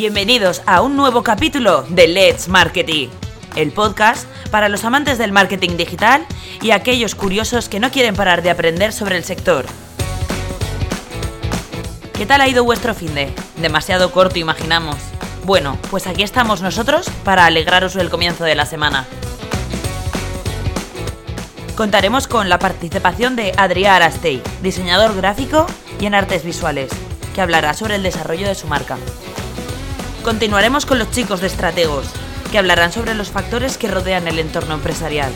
Bienvenidos a un nuevo capítulo de Let's Marketing, el podcast para los amantes del marketing digital y aquellos curiosos que no quieren parar de aprender sobre el sector. ¿Qué tal ha ido vuestro fin de? Demasiado corto, imaginamos. Bueno, pues aquí estamos nosotros para alegraros el comienzo de la semana. Contaremos con la participación de Adrià Arastey, diseñador gráfico y en artes visuales, que hablará sobre el desarrollo de su marca. Continuaremos con los chicos de Estrategos, que hablarán sobre los factores que rodean el entorno empresarial.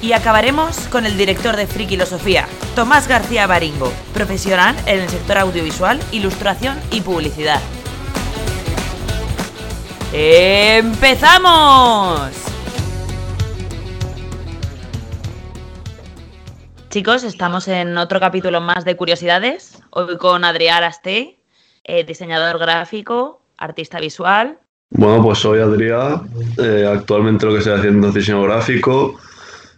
Y acabaremos con el director de Frikilosofía, Tomás García Baringo, profesional en el sector audiovisual, ilustración y publicidad. ¡Empezamos! Chicos, estamos en otro capítulo más de Curiosidades. Hoy con Adrià Arastey, eh, diseñador gráfico, artista visual. Bueno, pues soy Adrià. Eh, actualmente lo que estoy haciendo es diseño gráfico.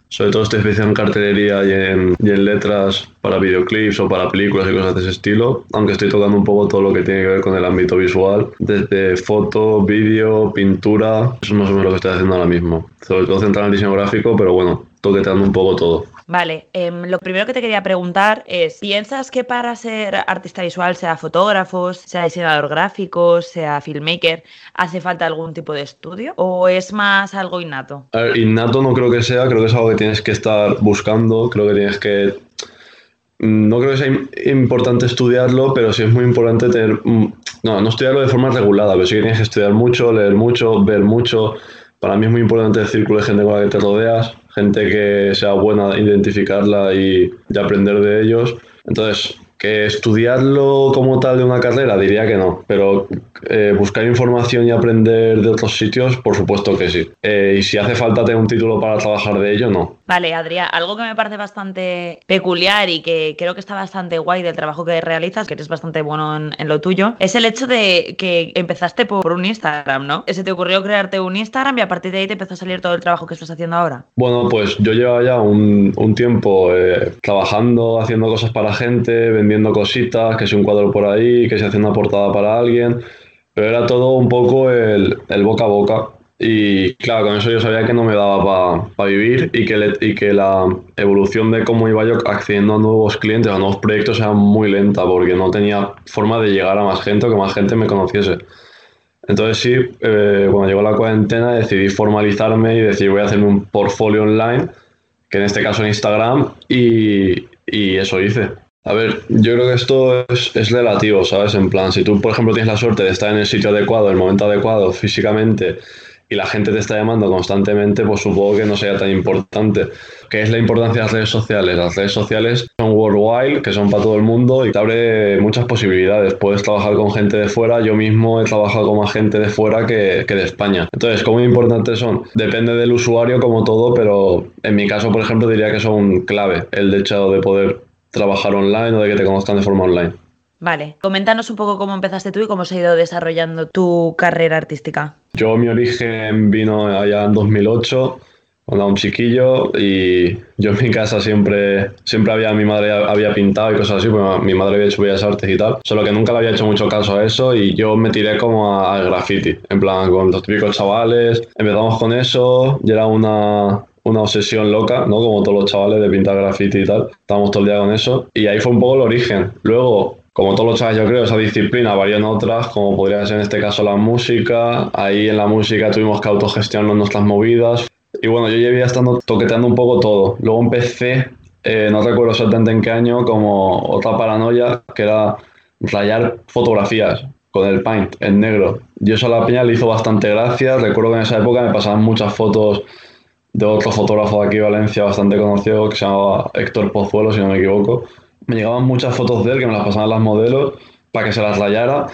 Sobre todo estoy especializado en cartelería y en, letras para videoclips o para películas y cosas de ese estilo. Aunque estoy tocando un poco todo lo que tiene que ver con el ámbito visual. Desde foto, vídeo, pintura. Eso es más o menos lo que estoy haciendo ahora mismo. Sobre todo centrado en diseño gráfico, pero bueno, toqueteando un poco todo. Vale, em, lo primero que te quería preguntar es, ¿piensas que para ser artista visual, sea fotógrafo, sea diseñador gráfico, sea filmmaker, hace falta algún tipo de estudio o es más algo innato? Innato no creo que sea, creo que es algo que tienes que estar buscando, creo que tienes que... No creo que sea im- importante estudiarlo, pero sí es muy importante tener... mm, No, no estudiarlo de forma regulada, pero sí que tienes que estudiar mucho, leer mucho, ver mucho. Para mí es muy importante el círculo de gente con la que te rodeas, gente que sea buena identificarla y, y aprender de ellos. Entonces, que estudiarlo como tal de una carrera, diría que no, pero eh, buscar información y aprender de otros sitios, por supuesto que sí. Eh, y si hace falta tener un título para trabajar de ello, no. Vale, Adrià, algo que me parece bastante peculiar y que creo que está bastante guay del trabajo que realizas, que eres bastante bueno en, en lo tuyo, es el hecho de que empezaste por un Instagram, ¿no? Se te ocurrió crearte un Instagram y a partir de ahí te empezó a salir todo el trabajo que estás haciendo ahora. Bueno, pues yo llevaba ya un, un tiempo eh, trabajando, haciendo cosas para gente, vendiendo cositas, que si un cuadro por ahí, que si haciendo una portada para alguien, pero era todo un poco el, el boca a boca. Y claro, con eso yo sabía que no me daba para vivir y que, le- y que la evolución de cómo iba yo accediendo a nuevos clientes, a nuevos proyectos era muy lenta porque no tenía forma de llegar a más gente o que más gente me conociese. Entonces sí, eh, cuando llegó la cuarentena decidí formalizarme y decir voy a hacerme un portfolio online, que en este caso en Instagram, y, y eso hice. A ver, yo creo que esto es, es relativo, ¿sabes? En plan, si tú, por ejemplo, tienes la suerte de estar en el sitio adecuado, el momento adecuado, físicamente, y la gente te está llamando constantemente, pues supongo que no sería tan importante. ¿Qué es la importancia de las redes sociales? Las redes sociales son worldwide, que son para todo el mundo y te abre muchas posibilidades. Puedes trabajar con gente de fuera, yo mismo he trabajado con más gente de fuera que, que de España. Entonces, ¿cómo importantes son? Depende del usuario como todo, pero en mi caso, por ejemplo, diría que son clave el hecho de poder trabajar online o de que te conozcan de forma online. Vale, coméntanos un poco cómo empezaste tú y cómo se ha ido desarrollando tu carrera artística. Yo, mi origen vino allá en 2008, cuando era un chiquillo, y yo en mi casa siempre, siempre había, mi madre había pintado y cosas así, porque mi madre había hecho bellas artes y tal, solo que nunca le había hecho mucho caso a eso y yo me tiré como al graffiti, en plan, con los típicos chavales, empezamos con eso, y era una, una obsesión loca, ¿no? Como todos los chavales de pintar graffiti y tal, estábamos todo el día con eso, y ahí fue un poco el origen. Luego, como todos los chavales, yo creo, esa disciplina varió en otras, como podría ser en este caso la música. Ahí en la música tuvimos que autogestionar nuestras movidas. Y bueno, yo llevía estando toqueteando un poco todo. Luego empecé, eh, no recuerdo exactamente en qué año, como otra paranoia, que era rayar fotografías con el paint en negro. Yo eso a la peña le hizo bastante gracia. Recuerdo que en esa época me pasaban muchas fotos de otro fotógrafo de aquí de Valencia bastante conocido que se llamaba Héctor Pozuelo, si no me equivoco. Me llegaban muchas fotos de él que me las pasaban las modelos para que se las rayara,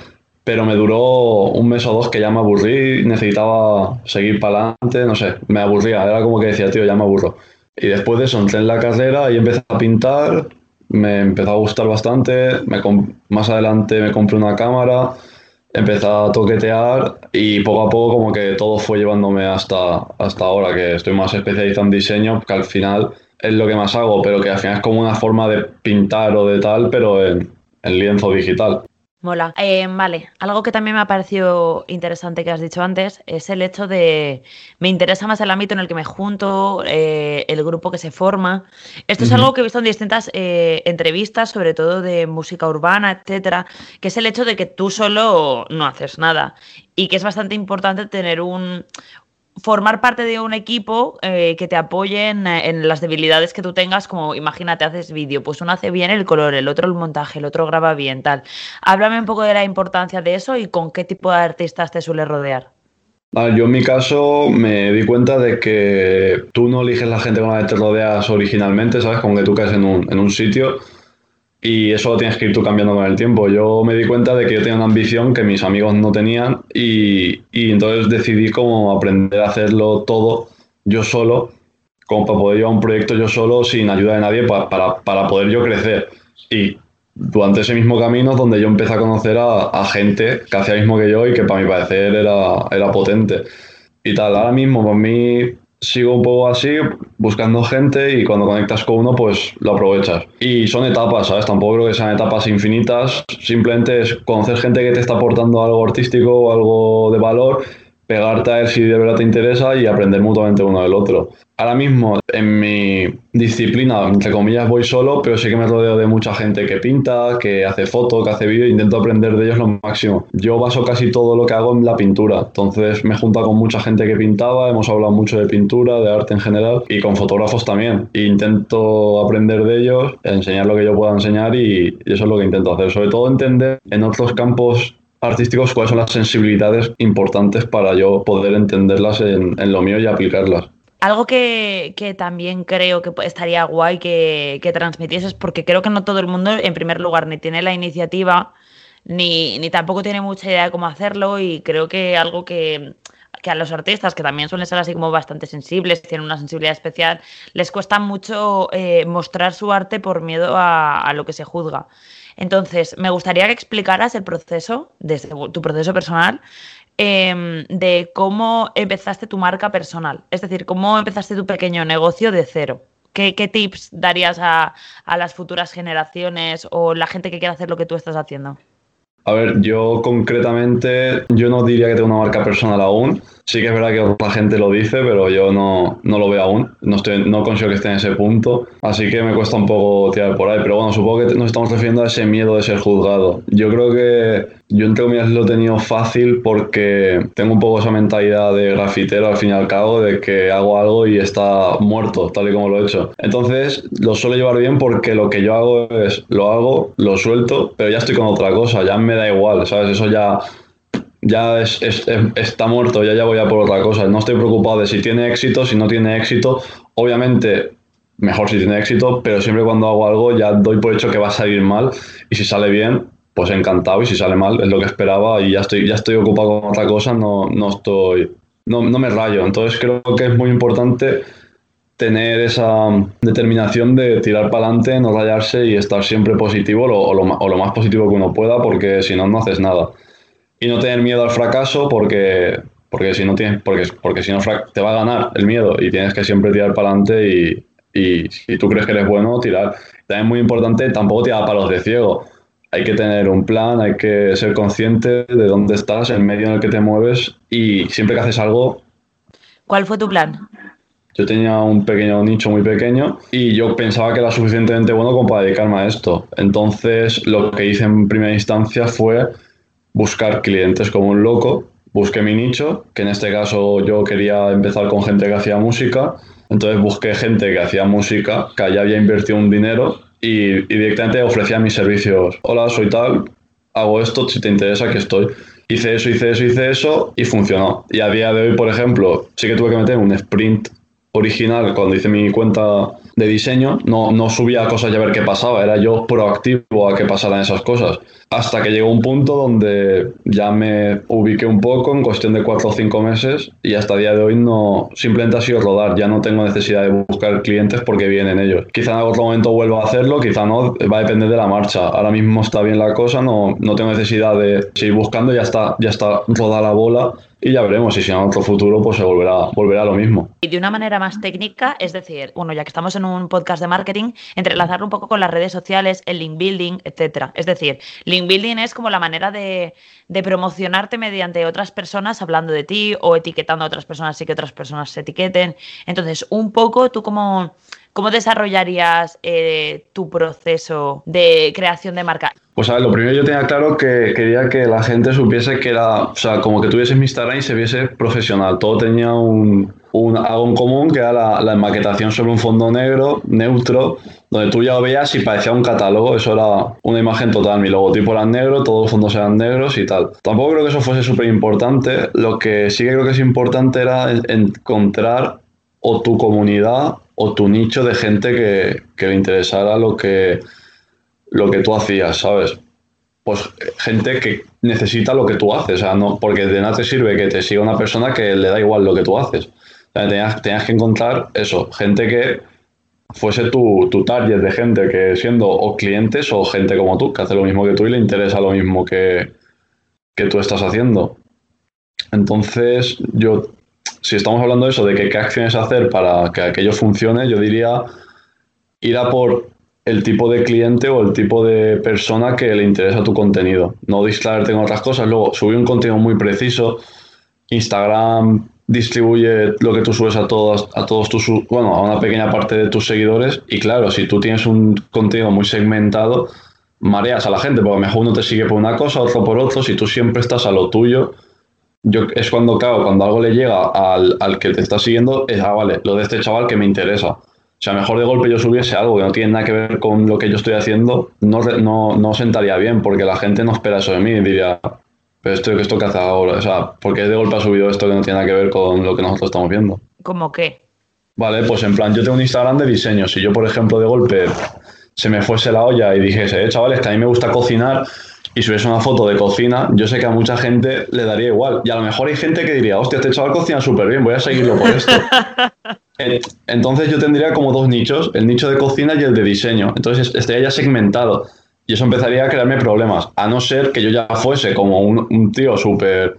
pero me duró un mes o dos que ya me aburrí, necesitaba seguir para adelante, no sé, me aburría, era como que decía, tío, ya me aburro. Y después de eso entré en la carrera y empecé a pintar, me empezó a gustar bastante, más adelante me compré una cámara, empecé a toquetear y poco a poco como que todo fue llevándome hasta, hasta ahora, que estoy más especializado en diseño, que al final es lo que más hago, pero que al final es como una forma de pintar o de tal, pero en, en lienzo digital. Mola. Eh, vale, algo que también me ha parecido interesante que has dicho antes es el hecho de me interesa más el ámbito en el que me junto, eh, el grupo que se forma. Esto es algo que he visto en distintas eh, entrevistas, sobre todo de música urbana, etcétera, que es el hecho de que tú solo no haces nada y que es bastante importante tener un, formar parte de un equipo eh, que te apoye en, las debilidades que tú tengas, como imagínate, haces vídeo, pues uno hace bien el color, el otro el montaje, el otro graba bien, tal. Háblame un poco de la importancia de eso y con qué tipo de artistas te suele rodear. yo en mi caso me di cuenta de que tú no eliges la gente con la que te rodeas originalmente, ¿sabes? Como que tú caes en un, en un sitio y eso lo tienes que ir tú cambiando con el tiempo. Yo me di cuenta de que yo tenía una ambición que mis amigos no tenían y, y entonces decidí como aprender a hacerlo todo yo solo, como para poder llevar un proyecto yo solo sin ayuda de nadie para, para, para poder yo crecer. Y durante ese mismo camino es donde yo empecé a conocer a, a, gente que hacía mismo que yo y que para mi parecer era, era potente. Y tal, ahora mismo para mí sigo un poco así, buscando gente y cuando conectas con uno, pues lo aprovechas. Y son etapas, ¿sabes? Tampoco creo que sean etapas infinitas, simplemente es conocer gente que te está aportando algo artístico o algo de valor pegarte a él si de verdad te interesa y aprender mutuamente uno del otro. Ahora mismo en mi disciplina, entre comillas, voy solo, pero sí que me rodeo de mucha gente que pinta, que hace fotos, que hace vídeo intento aprender de ellos lo máximo. Yo baso casi todo lo que hago en la pintura, entonces me junto con mucha gente que pintaba, hemos hablado mucho de pintura, de arte en general y con fotógrafos también. E intento aprender de ellos, enseñar lo que yo pueda enseñar y, y eso es lo que intento hacer. Sobre todo entender en otros campos artísticos cuáles son las sensibilidades importantes para yo poder entenderlas en, lo mío y aplicarlas. Algo que, también creo que estaría guay que, que transmitieses, porque creo que no todo el mundo, en primer lugar, ni tiene la iniciativa, ni, ni tampoco tiene mucha idea de cómo hacerlo, y creo que algo que, a los artistas, que también suelen ser así como bastante sensibles, tienen una sensibilidad especial, les cuesta mucho eh, mostrar su arte por miedo a, a, lo que se juzga. Entonces, me gustaría que explicaras el proceso, desde tu proceso personal, em, de cómo empezaste tu marca personal. Es decir, cómo empezaste tu pequeño negocio de cero. ¿Qué, tips darías a, a las futuras generaciones o la gente que quiera hacer lo que tú estás haciendo? A ver, yo concretamente, yo no diría que tengo una marca personal aún. Sí que es verdad que otra gente lo dice, pero yo no, no lo veo aún. No, estoy, no consigo que esté en ese punto. Así que me cuesta un poco tirar por ahí. Pero bueno, supongo que nos estamos refiriendo a ese miedo de ser juzgado. Yo creo que yo entre comillas lo he tenido fácil porque tengo un poco esa mentalidad de grafitero al fin y al cabo, de que hago algo y está muerto, tal y como lo he hecho. Entonces lo suelo llevar bien porque lo que yo hago es, lo hago, lo suelto, pero ya estoy con otra cosa, ya me da igual, ¿sabes? Eso ya ya es, está muerto, ya, ya voy a por otra cosa. No estoy preocupado de si tiene éxito, si no tiene éxito. Obviamente, mejor si tiene éxito, pero siempre cuando hago algo ya doy por hecho que va a salir mal y si sale bien, pues encantado y si sale mal es lo que esperaba y ya estoy, ya estoy ocupado con otra cosa, no, no estoy, no, no me rayo. Entonces creo que es muy importante tener esa determinación de tirar para adelante, no rayarse y estar siempre positivo o lo más positivo que uno pueda porque si no, no haces nada y no tener miedo al fracaso porque, porque si no tienes, porque, porque si no te va a ganar el miedo y tienes que siempre tirar para adelante y, y si tú crees que eres bueno, tirar. También es muy importante tampoco tirar palos de ciego. Hay que tener un plan, hay que ser consciente de dónde estás, el medio en el que te mueves y siempre que haces algo... ¿Cuál fue tu plan? Yo tenía un pequeño nicho muy pequeño y yo pensaba que era suficientemente bueno como para dedicarme a esto. Entonces lo que hice en primera instancia fue buscar clientes como un loco. Busqué mi nicho, que en este caso yo quería empezar con gente que hacía música. Entonces busqué gente que hacía música, que ya había invertido un dinero y, directamente ofrecía mis servicios. Hola, soy tal, hago esto, si te interesa, que estoy. Hice eso, hice eso, hice eso y funcionó. Y a día de hoy, por ejemplo, sí que tuve que meter un sprint original cuando hice mi cuenta de diseño, no, no subía cosas y a ver qué pasaba, era yo proactivo a que pasaran esas cosas. Hasta que llegó un punto donde ya me ubiqué un poco en cuestión de cuatro o cinco meses y hasta día de hoy no, simplemente ha sido rodar, ya no tengo necesidad de buscar clientes porque vienen ellos. Quizá en otro momento vuelva a hacerlo, quizá no, va a depender de la marcha. Ahora mismo está bien la cosa, no, no tengo necesidad de seguir buscando, ya está, ya está rodada la bola y ya veremos. Si en otro futuro, pues se volverá, volverá a lo mismo. Y de una manera más técnica, es decir, bueno, ya que estamos en un podcast de marketing, entrelazarlo un poco con las redes sociales, el link building, etcétera. Es decir, link building es como la manera de, de promocionarte mediante otras personas hablando de ti o etiquetando a otras personas y que otras personas se etiqueten. Entonces, un poco tú como ¿Cómo desarrollarías eh, tu proceso de creación de marca? Pues a ver, lo primero yo tenía claro que quería que la gente supiese que era, o sea, como que tuviese mi Instagram y se viese profesional. Todo tenía un, algo en común, que era la, la maquetación sobre un fondo negro, neutro, donde tú ya lo veías y parecía un catálogo. Eso era una imagen total. Mi logotipo era negro, todos los fondos eran negros y tal. Tampoco creo que eso fuese súper importante. Lo que sí que creo que es importante era encontrar o tu comunidad o tu nicho de gente que, le interesara lo que, lo que tú hacías, ¿sabes? Pues gente que necesita lo que tú haces, o sea, no, porque de nada te sirve que te siga una persona que le da igual lo que tú haces. tenías, que encontrar eso, gente que fuese tu, tu, target de gente que siendo o clientes o gente como tú, que hace lo mismo que tú y le interesa lo mismo que, que tú estás haciendo. Entonces, yo si estamos hablando de eso, de que, qué acciones hacer para que aquello funcione, yo diría ir a por el tipo de cliente o el tipo de persona que le interesa tu contenido. No distraerte con otras cosas. Luego, subir un contenido muy preciso. Instagram distribuye lo que tú subes a todos, a todos tus, bueno, a una pequeña parte de tus seguidores. Y claro, si tú tienes un contenido muy segmentado, mareas a la gente, porque mejor uno te sigue por una cosa, otro por otro. Si tú siempre estás a lo tuyo, yo, es cuando, claro, cuando algo le llega al, al, que te está siguiendo, es, ah, vale, lo de este chaval que me interesa. O sea, mejor de golpe yo subiese algo que no tiene nada que ver con lo que yo estoy haciendo, no, no, no sentaría bien, porque la gente no espera eso de mí y diría, pero esto, esto que hace ahora, o sea, porque de golpe ha subido esto que no tiene nada que ver con lo que nosotros estamos viendo. ¿Cómo qué? Vale, pues en plan, yo tengo un Instagram de diseño. Si yo, por ejemplo, de golpe se me fuese la olla y dijese, eh, chavales, que a mí me gusta cocinar, y subes una foto de cocina, yo sé que a mucha gente le daría igual. Y a lo mejor hay gente que diría, hostia, este chaval cocina súper bien, voy a seguirlo por esto. Entonces yo tendría como dos nichos, el nicho de cocina y el de diseño. Entonces estaría ya segmentado. Y eso empezaría a crearme problemas. A no ser que yo ya fuese como un, tío súper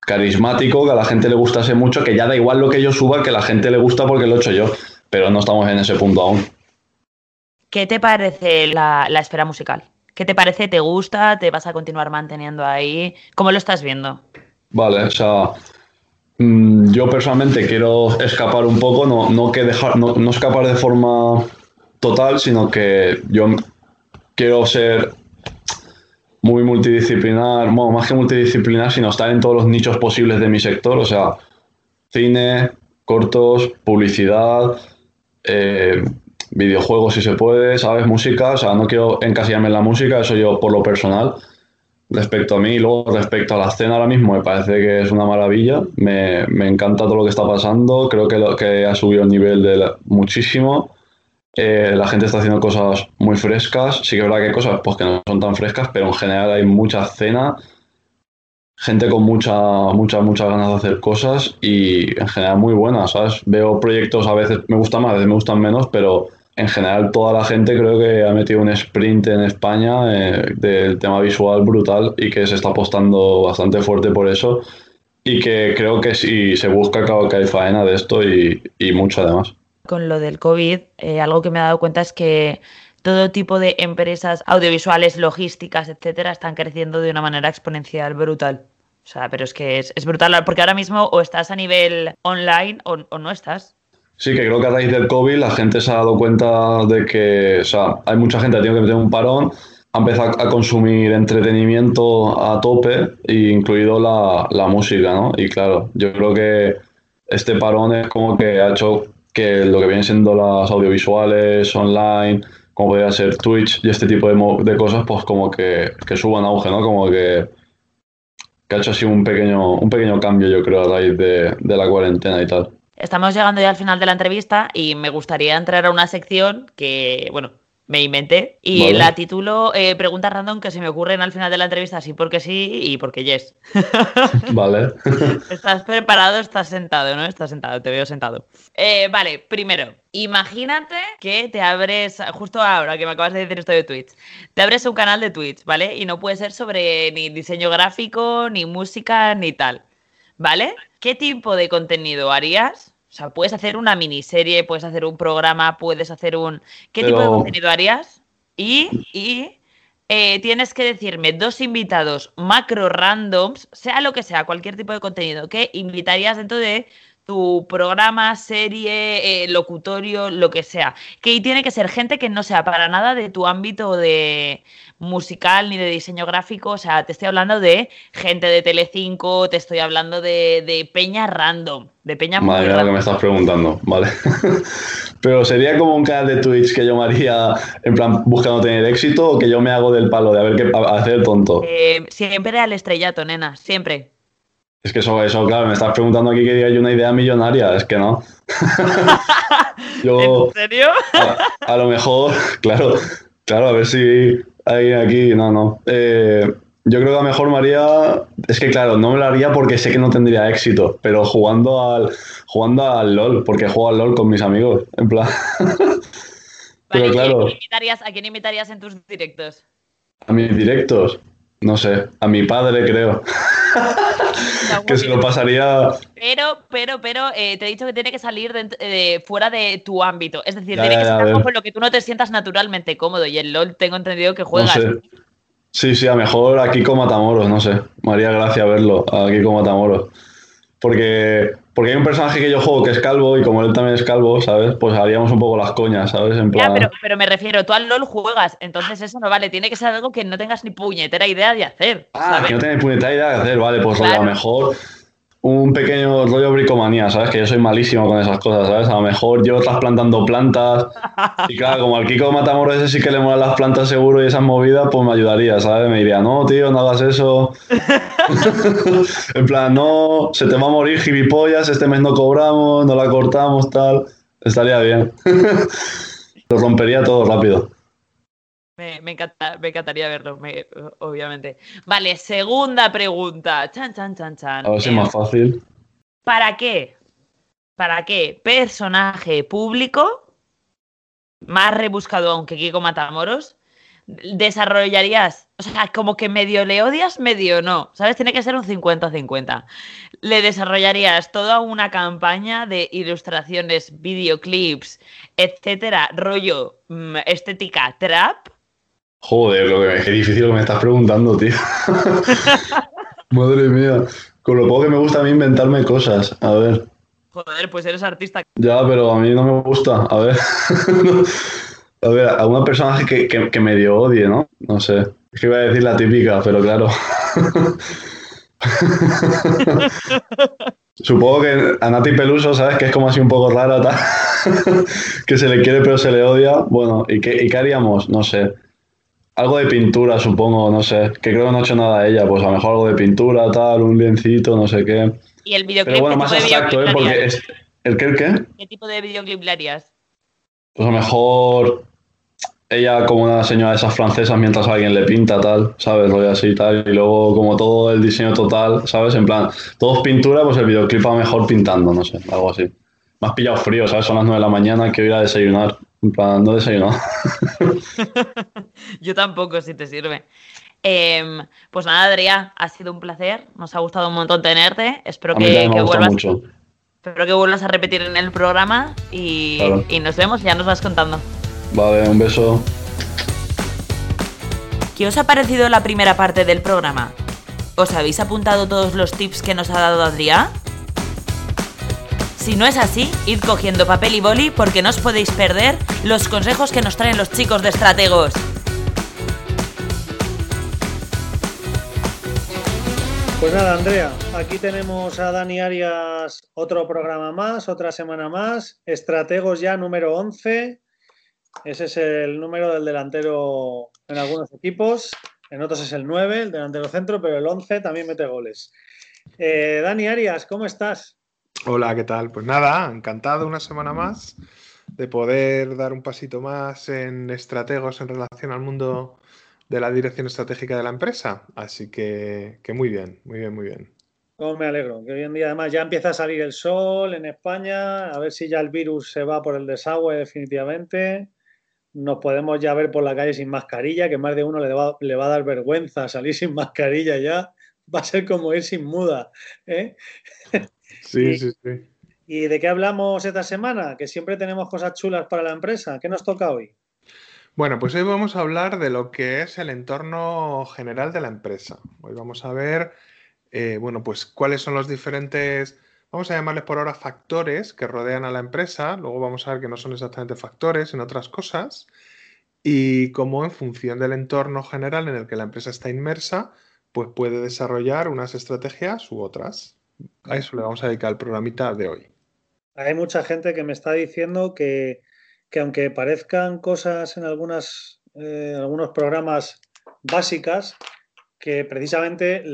carismático, que a la gente le gustase mucho, que ya da igual lo que yo suba, que a la gente le gusta porque lo he hecho yo. Pero no estamos en ese punto aún. ¿Qué te parece la, la esfera musical? ¿Qué te parece? ¿Te gusta? ¿Te vas a continuar manteniendo ahí? ¿Cómo lo estás viendo? Vale, o sea, yo personalmente quiero escapar un poco, no, no que dejar, no, no, escapar de forma total, sino que yo quiero ser muy multidisciplinar, bueno, más que multidisciplinar, sino estar en todos los nichos posibles de mi sector, o sea, cine, cortos, publicidad, eh, videojuegos si se puede, ¿sabes? Música, o sea, no quiero encasillarme en la música, eso yo por lo personal. Respecto a mí, y luego respecto a la escena ahora mismo, me parece que es una maravilla, me, me encanta todo lo que está pasando, creo que, lo, que ha subido el nivel de muchísimo, eh, la gente está haciendo cosas muy frescas, sí que es verdad que hay cosas pues, que no son tan frescas, pero en general hay mucha escena, gente con mucha, muchas, muchas ganas de hacer cosas y en general muy buenas. Veo proyectos a veces me gustan más, a veces me gustan menos, pero en general toda la gente creo que ha metido un sprint en España eh, del tema visual brutal y que se está apostando bastante fuerte por eso y que creo que si se busca claro que hay faena de esto y, mucho además. Con lo del COVID, eh, algo que me he dado cuenta es que todo tipo de empresas audiovisuales, logísticas, etcétera, están creciendo de una manera exponencial brutal. O sea, pero es que es, brutal, porque ahora mismo o estás a nivel online o no estás. Sí, que creo que a raíz del COVID la gente se ha dado cuenta de que, o sea, hay mucha gente que tenido que meter un parón, ha empezado a consumir entretenimiento a tope, incluido la, la música, ¿no? Y claro, yo creo que este parón es como que ha hecho que lo que vienen siendo las audiovisuales online, como podría ser Twitch y este tipo de, de cosas, pues como que, que, suban auge, ¿no? Como que, que, ha hecho así un pequeño, un pequeño cambio, yo creo, a raíz de, de la cuarentena y tal. Estamos llegando ya al final de la entrevista y me gustaría entrar a una sección que, bueno, me inventé y la titulo eh, Preguntas random que se me ocurren al final de la entrevista, sí porque sí y porque yes. Vale. Estás preparado, estás sentado, ¿no? Estás sentado, te veo sentado. Eh, vale, primero, imagínate que te abres, justo ahora que me acabas de decir esto de Twitch, te abres un canal de Twitch, ¿vale? Y no puede ser sobre ni diseño gráfico, ni música, ni tal. ¿vale? ¿Qué tipo de contenido harías? O sea, puedes hacer una miniserie, puedes hacer un programa, puedes hacer un... ¿Qué tipo de contenido harías? Y, y eh, tienes que decirme dos invitados macro randoms, sea lo que sea, cualquier tipo de contenido, que invitarías dentro de tu programa, serie, eh, locutorio, lo que sea. Que tiene que ser gente que no sea para nada de tu ámbito de musical ni de diseño gráfico. O sea, te estoy hablando de gente de Telecinco, te estoy hablando de, de peña random, de peña muy Madre mía, lo que random. me estás preguntando, vale. Pero sería como un canal de Twitch que yo me haría en plan buscando tener éxito o que yo me hago del palo de a ver qué hacer el tonto. Eh, siempre al estrellato, nena, siempre. Es que eso, eso, claro, me estás preguntando aquí que diga yo una idea millonaria, es que no. yo ¿En serio? a, a lo mejor, claro, claro, a ver si hay aquí, no, no. Eh, yo creo que a lo mejor me haría, es que claro, no me lo haría porque sé que no tendría éxito, pero jugando al, jugando al LOL, porque juego al LOL con mis amigos, en plan, Pero Vale, ¿y claro. ¿a quién invitarías, a quién invitarías en tus directos? a mis directos, no sé, a mi padre creo, que se lo pasaría, Pero, pero, pero, eh, te he dicho que tiene que salir dent- eh, fuera de tu ámbito. Es decir, Ya, tiene que ser algo con lo que tú no te sientas naturalmente cómodo. Y el LOL tengo entendido que no juegas. sé. Sí, sí, a lo mejor a Kiko Matamoros, no sé, me haría gracia verlo, a Kiko Matamoros. Porque, porque hay un personaje que yo juego que es calvo y como él también es calvo, ¿sabes? Pues haríamos un poco las coñas, ¿sabes? En Ya, pero, pero me refiero, tú al LOL juegas, entonces eso no vale. Tiene que ser algo que no tengas ni puñetera idea de hacer. ah, ¿sabes? que no tenéis puñetera idea de hacer, vale, pues rollo, a Claro. lo mejor un pequeño rollo bricomanía, ¿sabes? Que yo soy malísimo con esas cosas, ¿sabes? A lo mejor yo trasplantando plantas y claro, como al Kiko Matamoros ese sí que le molan las plantas seguro y esas movidas, pues me ayudaría, ¿sabes? Me diría, no, tío, no hagas eso. en plan, no, se te va a morir gilipollas, este mes no cobramos, no la cortamos, tal. Estaría bien. Lo rompería todo rápido. Me, me encanta- me encantaría verlo, me- obviamente. Vale, segunda pregunta. Chan, chan, chan, chan. A ver si es más fácil. ¿Para qué? ¿Para qué personaje público, más rebuscado aunque Kiko Matamoros, desarrollarías? O sea, como que medio le odias, medio no. ¿Sabes? Tiene que ser un 50-50. Le desarrollarías toda una campaña de ilustraciones, videoclips, etcétera, rollo mm, estética trap. Joder, lo que, qué difícil lo que me estás preguntando, tío. Madre mía. Con lo poco que me gusta a mí inventarme cosas. A ver. Joder, pues eres artista. Ya, pero a mí no me gusta. A ver. a ver, a una personaje que, que, que medio odie, ¿no? No sé. Es que iba a decir la típica, pero claro. Supongo que a Nati Peluso, ¿sabes? Que es como así un poco rara, tal. que se le quiere pero se le odia. Bueno, ¿y qué, ¿y qué haríamos? No sé. Algo de pintura, supongo, no sé. Que creo que no ha hecho nada ella. Pues a lo mejor algo de pintura, tal, un liencito, no sé qué. Y el videoclip, Pero bueno, ¿qué más abstracto, ¿eh? Porque es... ¿El qué, el qué? ¿Qué tipo de videoclip le harías? Pues a lo mejor ella como una señora de esas francesas mientras alguien le pinta, tal, ¿sabes? Rollo así, tal. Y luego como todo el diseño total, ¿sabes? En plan, todo es pintura, pues el videoclip a lo mejor pintando, no sé, algo así. Me has pillado frío, ¿sabes? Son las 9 de la mañana, quiero ir a desayunar. En plan, no desayuno. Yo tampoco, si te sirve. Em, pues nada, Adrián, ha sido un placer. Nos ha gustado un montón tenerte. Espero A mí que, me vuelvas, mucho. espero que vuelvas a repetir en el programa y, Claro. y nos vemos. Ya nos vas contando. Vale, un beso. ¿Qué os ha parecido la primera parte del programa? ¿Os habéis apuntado todos los tips que nos ha dado Adrián? Si no es así, id cogiendo papel y boli porque no os podéis perder los consejos que nos traen los chicos de Estrategos. Pues nada, Andrea, aquí tenemos a Dani Arias otro programa más, otra semana más. Estrategos ya número 11. Ese es el número del delantero en algunos equipos. En otros es el 9, el delantero centro, pero el 11 también mete goles. Eh, Dani Arias, ¿cómo estás? Hola, ¿qué tal? Pues nada, encantado una semana más de poder dar un pasito más en estrategos en relación al mundo de la dirección estratégica de la empresa. Así que, muy bien, muy bien, muy bien. Oh, me alegro, que hoy en día además ya empieza a salir el sol en España, a ver si ya el virus se va por el desagüe definitivamente. Nos podemos ya ver por la calle sin mascarilla, que más de uno le va, le va a dar vergüenza salir sin mascarilla ya, va a ser como ir sin muda. ¿eh? Sí, sí, sí. ¿Y de qué hablamos esta semana? Que siempre tenemos cosas chulas para la empresa. ¿Qué nos toca hoy? Bueno, pues hoy vamos a hablar de lo que es el entorno general de la empresa. Hoy vamos a ver, eh, bueno, pues cuáles son los diferentes, vamos a llamarles por ahora factores que rodean a la empresa. Luego vamos a ver que no son exactamente factores, sino otras cosas. Y cómo en función del entorno general en el que la empresa está inmersa, pues puede desarrollar unas estrategias u otras. A eso le vamos a dedicar el programita de hoy. Hay mucha gente que me está diciendo que, aunque parezcan cosas en algunas, eh, algunos programas básicas, que precisamente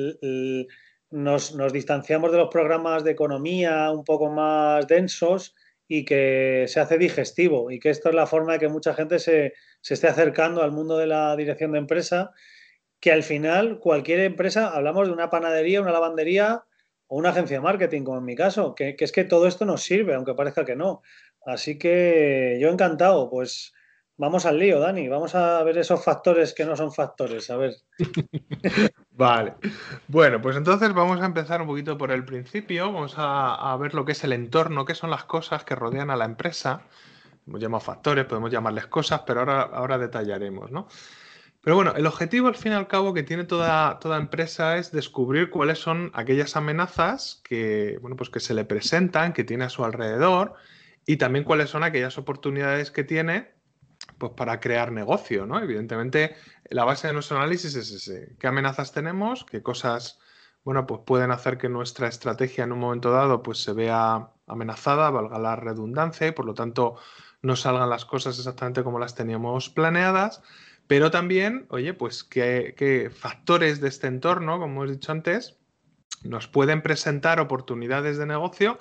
nos, distanciamos de los programas de economía un poco más densos y que se hace digestivo y que esto es la forma de que mucha gente se, se esté acercando al mundo de la dirección de empresa, que al final cualquier empresa, hablamos de una panadería, una lavandería, o una agencia de marketing, como en mi caso, que, es que todo esto nos sirve, aunque parezca que no. Así que yo encantado, pues vamos al lío, Dani, vamos a ver esos factores que no son factores, a ver. vale, bueno, pues entonces vamos a empezar un poquito por el principio, vamos a, ver lo que es el entorno, qué son las cosas que rodean a la empresa. Hemos llamado factores, podemos llamarles cosas, pero ahora, ahora detallaremos, ¿no? Pero bueno, el objetivo al fin y al cabo que tiene toda, toda empresa es descubrir cuáles son aquellas amenazas que, bueno, pues que se le presentan, que tiene a su alrededor y también cuáles son aquellas oportunidades que tiene pues, para crear negocio, ¿no? Evidentemente, la base de nuestro análisis es ese. ¿Qué amenazas tenemos? ¿Qué cosas, bueno, pues pueden hacer que nuestra estrategia en un momento dado pues se vea amenazada, valga la redundancia y por lo tanto no salgan las cosas exactamente como las teníamos planeadas? Pero también, oye, pues qué, factores de este entorno, como he dicho antes, nos pueden presentar oportunidades de negocio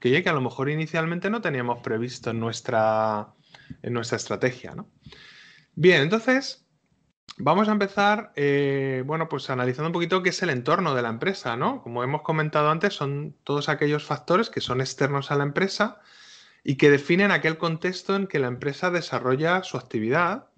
que, oye, que a lo mejor inicialmente no teníamos previsto en nuestra, en nuestra estrategia, ¿no? Bien, entonces, vamos a empezar, eh, bueno, pues analizando un poquito qué es el entorno de la empresa, ¿no? Como hemos comentado antes, son todos aquellos factores que son externos a la empresa y que definen aquel contexto en que la empresa desarrolla su actividad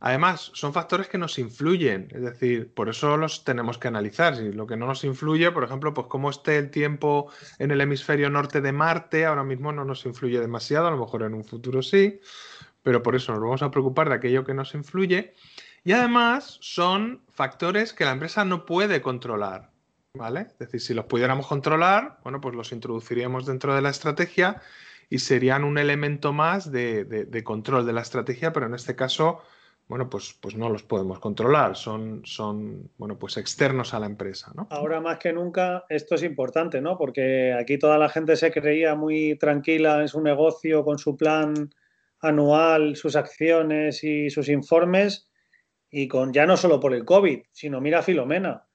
Además, son factores que nos influyen, es decir, por eso los tenemos que analizar. Si lo que no nos influye, por ejemplo, pues cómo esté el tiempo en el hemisferio norte de Marte, ahora mismo no nos influye demasiado, a lo mejor en un futuro sí, pero por eso nos vamos a preocupar de aquello que nos influye. Y además son factores que la empresa no puede controlar, ¿vale? Es decir, si los pudiéramos controlar, bueno, pues los introduciríamos dentro de la estrategia y serían un elemento más de, de control de la estrategia, pero en este caso bueno, pues, pues no los podemos controlar, son, son bueno, pues externos a la empresa. ¿no? Ahora más que nunca esto es importante, ¿no? Porque aquí toda la gente se creía muy tranquila en su negocio con su plan anual, sus acciones y sus informes, y con ya no solo por el COVID, sino mira Filomena.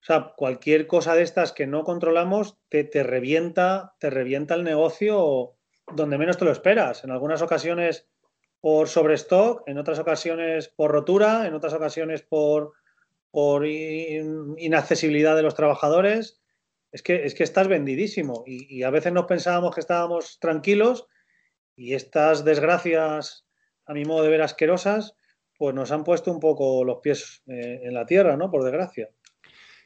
O sea, cualquier cosa de estas que no controlamos te, te revienta, te revienta el negocio donde menos te lo esperas. En algunas ocasiones por sobrestock, en otras ocasiones por rotura, en otras ocasiones por, por inaccesibilidad de los trabajadores. Es que, es que estás vendidísimo y, a veces nos pensábamos que estábamos tranquilos y estas desgracias, a mi modo de ver asquerosas, pues nos han puesto un poco los pies eh, en la tierra, ¿no? Por desgracia.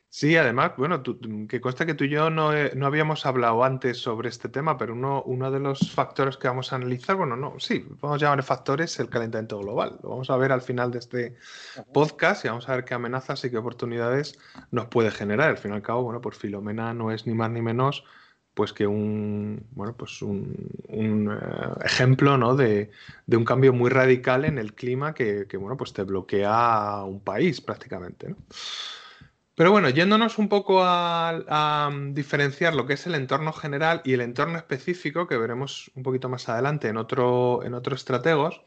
Sí, además, bueno, que consta que tú y yo no, no, habíamos hablado antes sobre este tema, pero uno, uno de los factores que vamos a analizar, bueno, no, sí, vamos a llamar factores el calentamiento global. Lo vamos a ver al final de este podcast y vamos a ver qué amenazas y qué oportunidades nos puede generar. Al fin y al cabo, bueno, pues Filomena no es ni más ni menos pues que un bueno pues un, eh, ejemplo ¿no? de, de, un cambio muy radical en el clima que, que, bueno pues te bloquea un país prácticamente ¿no? Pero bueno, yéndonos un poco a, mm, diferenciar lo que es el entorno general y el entorno específico, que veremos un poquito más adelante en otro, en otros estrategos,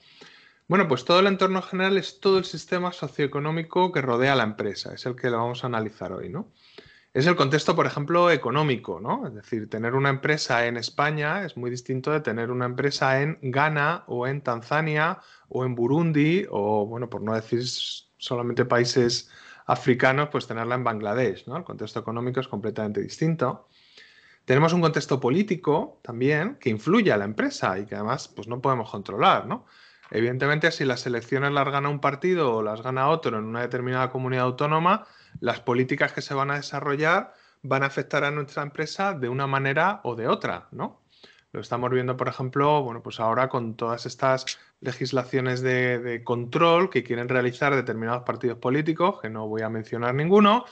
bueno, pues todo el entorno general es todo el sistema socioeconómico que rodea a la empresa, es el que lo vamos a analizar hoy, ¿no? Es el contexto, por ejemplo, económico, ¿no? Es decir, tener una empresa en España es muy distinto de tener una empresa en Ghana o en Tanzania o en Burundi o, bueno, por no decir solamente países africanos, pues tenerla en Bangladesh, ¿no? El contexto económico es completamente distinto. Tenemos un contexto político también que influye a la empresa y que además pues no podemos controlar, ¿no? Evidentemente, si las elecciones las gana un partido o las gana otro en una determinada comunidad autónoma, las políticas que se van a desarrollar van a afectar a nuestra empresa de una manera o de otra, ¿no? Lo estamos viendo, por ejemplo, bueno, pues ahora con todas estas legislaciones de, control que quieren realizar determinados partidos políticos, que no voy a mencionar ninguno,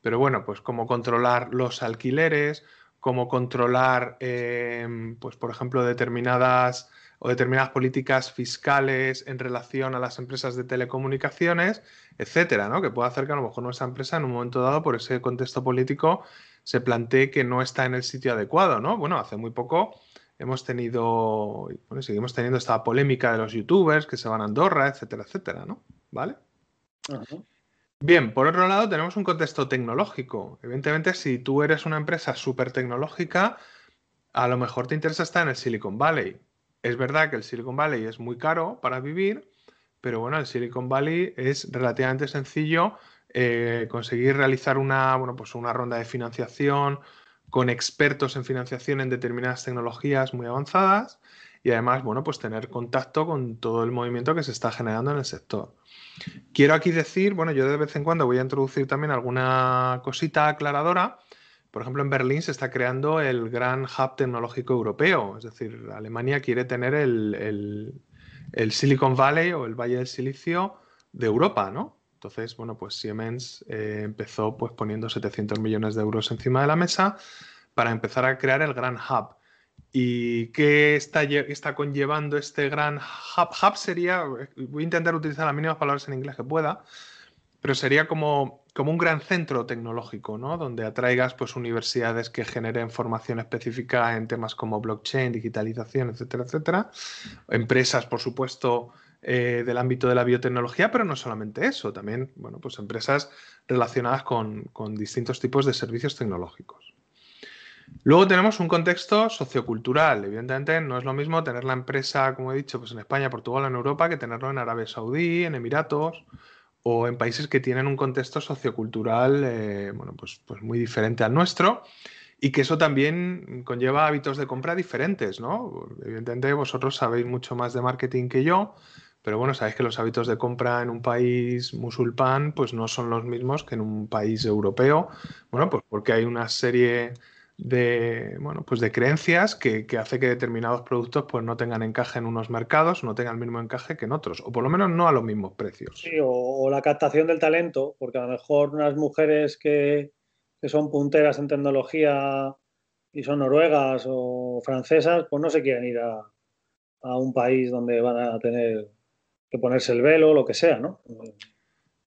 pero bueno, pues cómo controlar los alquileres, cómo controlar, eh, pues por ejemplo, determinadas o determinadas políticas fiscales en relación a las empresas de telecomunicaciones, etcétera, ¿no? Que puede hacer que a lo mejor nuestra empresa en un momento dado, por ese contexto político, se plantee que no está en el sitio adecuado, ¿no? Bueno, hace muy poco hemos tenido, bueno, seguimos teniendo esta polémica de los youtubers que se van a Andorra, etcétera, etcétera, ¿no? ¿Vale? Bien, por otro lado tenemos un contexto tecnológico. Evidentemente, si tú eres una empresa súper tecnológica, a lo mejor te interesa estar en el Silicon Valley. Es verdad que el Silicon Valley es muy caro para vivir, pero bueno, el Silicon Valley es relativamente sencillo eh, conseguir realizar una, bueno, pues una ronda de financiación con expertos en financiación en determinadas tecnologías muy avanzadas y además, bueno, pues tener contacto con todo el movimiento que se está generando en el sector. Quiero aquí decir, bueno, yo de vez en cuando voy a introducir también alguna cosita aclaradora por ejemplo, en Berlín se está creando el gran hub tecnológico europeo, es decir, Alemania quiere tener el, Silicon Valley o el Valle del Silicio de Europa, ¿no? Entonces, bueno, pues Siemens eh, empezó pues poniendo 700 millones de euros encima de la mesa para empezar a crear el gran hub. ¿Y qué está, está conllevando este gran hub? Hub sería, voy a intentar utilizar las mínimas palabras en inglés que pueda, pero sería como, como un gran centro tecnológico, ¿no? Donde atraigas pues, universidades que generen formación específica en temas como blockchain, digitalización, etcétera, etcétera. Empresas, por supuesto, eh, del ámbito de la biotecnología, pero no solamente eso, también, bueno, pues empresas relacionadas con, con distintos tipos de servicios tecnológicos. Luego tenemos un contexto sociocultural. Evidentemente no es lo mismo tener la empresa, como he dicho, pues en España, Portugal en Europa que tenerlo en Arabia Saudí, en Emiratos o en países que tienen un contexto sociocultural eh, bueno, pues, pues muy diferente al nuestro y que eso también conlleva hábitos de compra diferentes, ¿no? Evidentemente vosotros sabéis mucho más de marketing que yo, pero bueno, sabéis que los hábitos de compra en un país musulmán pues no son los mismos que en un país europeo, bueno, pues porque hay una serie de, bueno, pues de creencias que, hace que determinados productos pues no tengan encaje en unos mercados, no tengan el mismo encaje que en otros, o por lo menos no a los mismos precios. Sí, o, la captación del talento, porque a lo mejor unas mujeres que, son punteras en tecnología y son noruegas o francesas, pues no se quieren ir a, a un país donde van a tener que ponerse el velo lo que sea, ¿no?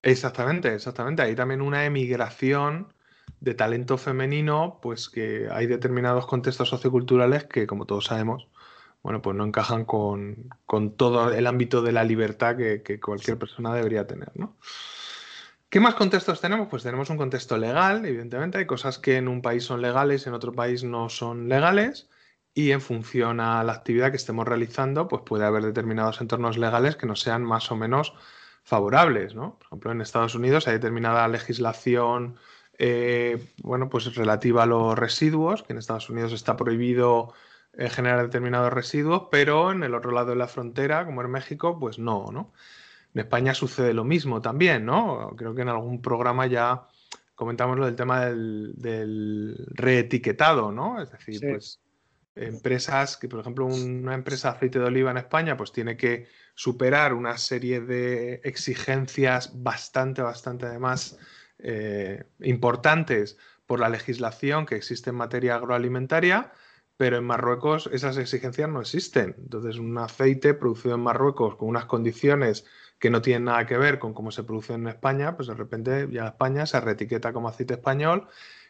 Exactamente, exactamente. Hay también una emigración de talento femenino, pues que hay determinados contextos socioculturales que, como todos sabemos, bueno, pues no encajan con, todo el ámbito de la libertad que, cualquier persona debería tener, ¿no? ¿Qué más contextos tenemos? Pues tenemos un contexto legal, evidentemente, hay cosas que en un país son legales y en otro país no son legales, y en función a la actividad que estemos realizando, pues puede haber determinados entornos legales que no sean más o menos favorables, ¿no? Por ejemplo, en Estados Unidos hay determinada legislación eh, bueno, pues relativa a los residuos, que en Estados Unidos está prohibido eh, generar determinados residuos, pero en el otro lado de la frontera, como en México, pues no, ¿no? En España sucede lo mismo también, ¿no? Creo que en algún programa ya comentamos lo del tema del, reetiquetado, ¿no? Es decir, pues empresas que, por ejemplo, una empresa de aceite de oliva en España, pues tiene que superar una serie de exigencias bastante, bastante además eh, importantes por la legislación que existe en materia agroalimentaria, pero en Marruecos esas exigencias no existen. Entonces, un aceite producido en Marruecos con unas condiciones que no tienen nada que ver con cómo se produce en España, pues de repente ya España se reetiqueta como aceite español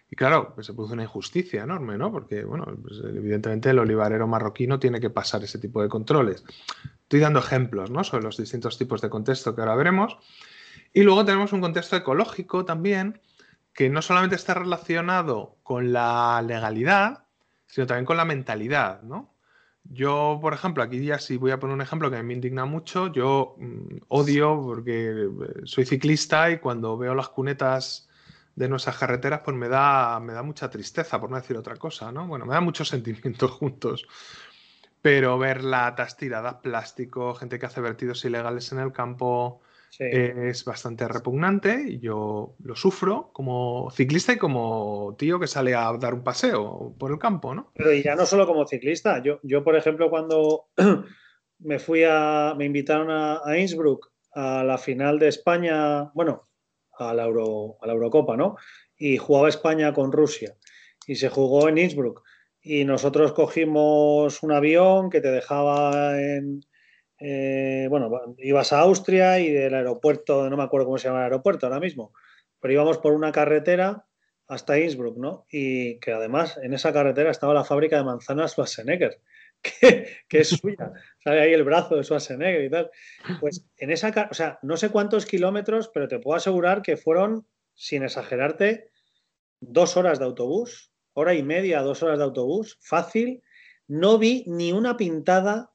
y claro, pues se produce una injusticia enorme, ¿no? Porque, bueno, pues evidentemente el olivarero marroquí no tiene que pasar ese tipo de controles. Estoy dando ejemplos, ¿no? Sobre los distintos tipos de contexto que ahora veremos. Y luego tenemos un contexto ecológico también, que no solamente está relacionado con la legalidad, sino también con la mentalidad, ¿no? Yo, por ejemplo, aquí ya sí voy a poner un ejemplo que me indigna mucho. Yo mm, odio porque soy ciclista y cuando veo las cunetas de nuestras carreteras, pues me da, me da mucha tristeza, por no decir otra cosa, ¿no? Bueno, me da muchos sentimientos juntos. pero ver latas, tiradas, plástico, gente que hace vertidos ilegales en el campo, es bastante repugnante. Yo lo sufro como ciclista y como tío que sale a dar un paseo por el campo, ¿no? Pero ya no solo como ciclista. Yo, yo por ejemplo, cuando me fui a. me invitaron a, Innsbruck a la final de España, bueno, a la, Euro, a la Eurocopa, ¿no? Y jugaba España con Rusia. Y se jugó en Innsbruck. Y nosotros cogimos un avión que te dejaba en, eh, bueno, ibas a Austria y del aeropuerto, no me acuerdo cómo se llama el aeropuerto ahora mismo, pero íbamos por una carretera hasta Innsbruck, ¿no? Y que además en esa carretera estaba la fábrica de manzanas Schwarzenegger, que, es suya. Sale ahí el brazo de Schwarzenegger y tal. Pues en esa, o sea, no sé cuántos kilómetros, pero te puedo asegurar que fueron, sin exagerarte, dos horas de autobús, hora y media, dos horas de autobús, fácil. No vi ni una pintada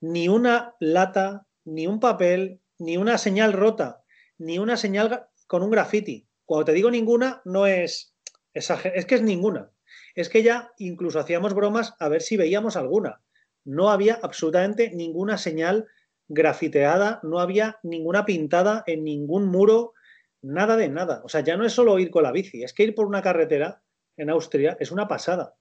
ni una lata, ni un papel, ni una señal rota, ni una señal con un graffiti. Cuando te digo ninguna, no es es que es ninguna. Es que ya incluso hacíamos bromas a ver si veíamos alguna. No había absolutamente ninguna señal grafiteada, no había ninguna pintada en ningún muro, nada de nada. O sea, ya no es solo ir con la bici, es que ir por una carretera en Austria es una pasada.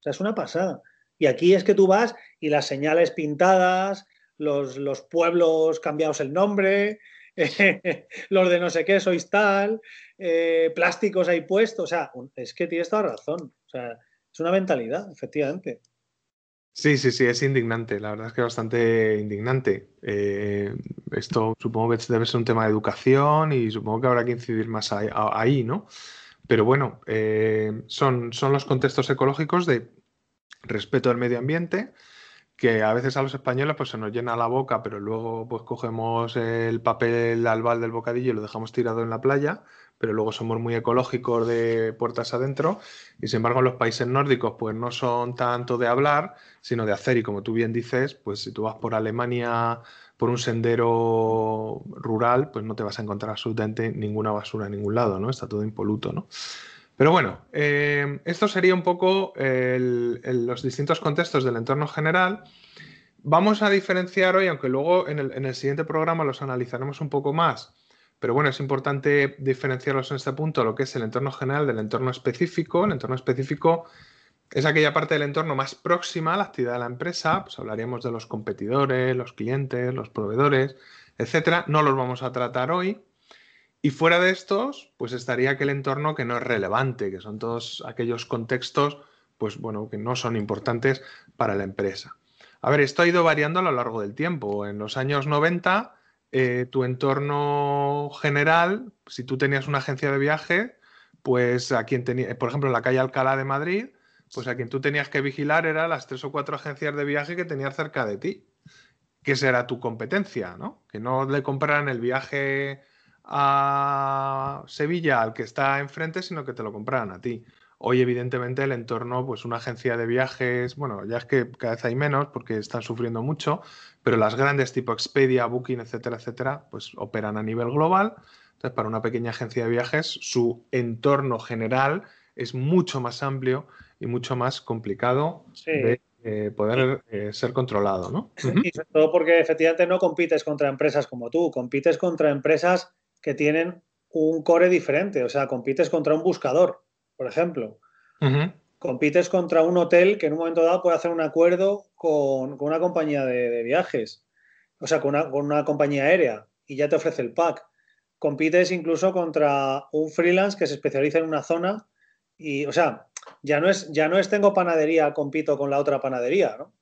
O sea, es una pasada. Y aquí es que tú vas y las señales pintadas, los, pueblos cambiados el nombre, los de no sé qué sois tal, eh, plásticos ahí puestos. O sea, es que tienes toda razón. Sea, es una mentalidad, efectivamente. Sí, sí, sí, es indignante. La verdad es que es bastante indignante. Eh, esto supongo que debe ser un tema de educación y supongo que habrá que incidir más ahí, ¿no? Pero bueno, eh, son, son los contextos ecológicos de respeto al medio ambiente, que a veces a los españoles pues se nos llena la boca, pero luego pues cogemos el papel albal del bocadillo y lo dejamos tirado en la playa, pero luego somos muy ecológicos de puertas adentro y sin embargo los países nórdicos pues no son tanto de hablar, sino de hacer y como tú bien dices, pues si tú vas por Alemania por un sendero rural, pues no te vas a encontrar absolutamente ninguna basura en ningún lado, ¿no? Está todo impoluto, ¿no? Pero bueno, eh, esto sería un poco los distintos contextos del entorno general. Vamos a diferenciar hoy, aunque luego en el, siguiente programa los analizaremos un poco más, pero bueno, es importante diferenciarlos en este punto, lo que es el entorno general del entorno específico. El entorno específico es aquella parte del entorno más próxima a la actividad de la empresa, pues hablaríamos de los competidores, los clientes, los proveedores, etcétera. No los vamos a tratar hoy. Y fuera de estos, pues estaría aquel entorno que no es relevante, que son todos aquellos contextos, pues bueno, que no son importantes para la empresa. A ver, esto ha ido variando a lo largo del tiempo. En los años 90, eh, tu entorno general, si tú tenías una agencia de viaje, pues a quien tenía, por ejemplo, en la calle Alcalá de Madrid, pues a quien tú tenías que vigilar era las tres o cuatro agencias de viaje que tenías cerca de ti. Que será tu competencia, ¿no? Que no le compraran el viaje a Sevilla al que está enfrente, sino que te lo compraran a ti. Hoy, evidentemente, el entorno, pues una agencia de viajes, bueno, ya es que cada vez hay menos porque están sufriendo mucho, pero las grandes tipo Expedia, Booking, etcétera, etcétera, pues operan a nivel global. Entonces, para una pequeña agencia de viajes, su entorno general es mucho más amplio y mucho más complicado de eh, poder eh, ser controlado, ¿no? Y sobre todo porque efectivamente no compites contra empresas como tú, compites contra empresas que tienen un core diferente. O sea, compites contra un buscador, por ejemplo. Compites contra un hotel que en un momento dado puede hacer un acuerdo con, una compañía de, viajes, o sea, con una, compañía aérea y ya te ofrece el pack. Compites incluso contra un freelance que se especializa en una zona y, o sea, ya no es, ya no es tengo panadería, compito con la otra panadería, ¿no?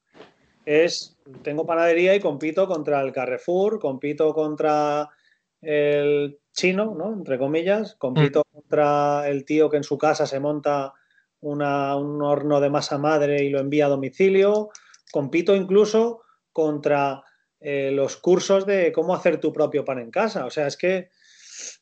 Es tengo panadería y compito contra el Carrefour, compito contra el chino, ¿no? Entre comillas, compito mm. contra el tío que en su casa se monta un horno de masa madre y lo envía a domicilio, compito incluso contra eh, los cursos de cómo hacer tu propio pan en casa. O sea, es que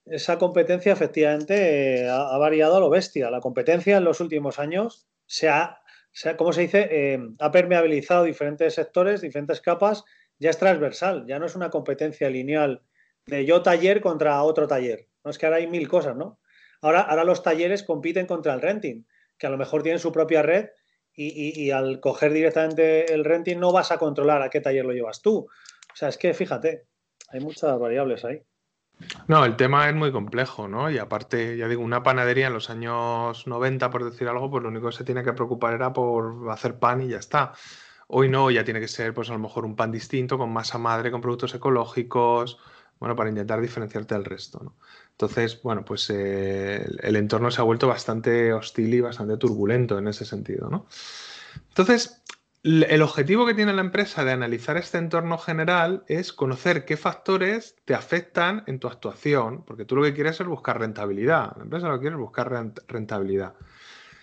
esa competencia efectivamente eh, ha, variado a lo bestia. La competencia en los últimos años se ha, se ¿cómo se dice? Eh, ha permeabilizado diferentes sectores, diferentes capas, ya es transversal, ya no es una competencia lineal de yo taller contra otro taller. No es que ahora hay mil cosas, ¿no? Ahora, ahora los talleres compiten contra el renting, que a lo mejor tienen su propia red y, al coger directamente el renting no vas a controlar a qué taller lo llevas tú. O sea, es que fíjate, hay muchas variables ahí. No, el tema es muy complejo, ¿no? Y aparte, ya digo, una panadería en los años 90, por decir algo, pues lo único que se tiene que preocupar era por hacer pan y ya está. Hoy no, ya tiene que ser, pues a lo mejor un pan distinto, con masa madre, con productos ecológicos, bueno, para intentar diferenciarte del resto, ¿no? Entonces, bueno, pues eh, el entorno se ha vuelto bastante hostil y bastante turbulento en ese sentido, ¿no? Entonces, el objetivo que tiene la empresa de analizar este entorno general es conocer qué factores te afectan en tu actuación, porque tú lo que quieres es buscar rentabilidad. La empresa lo que quiere es buscar rentabilidad.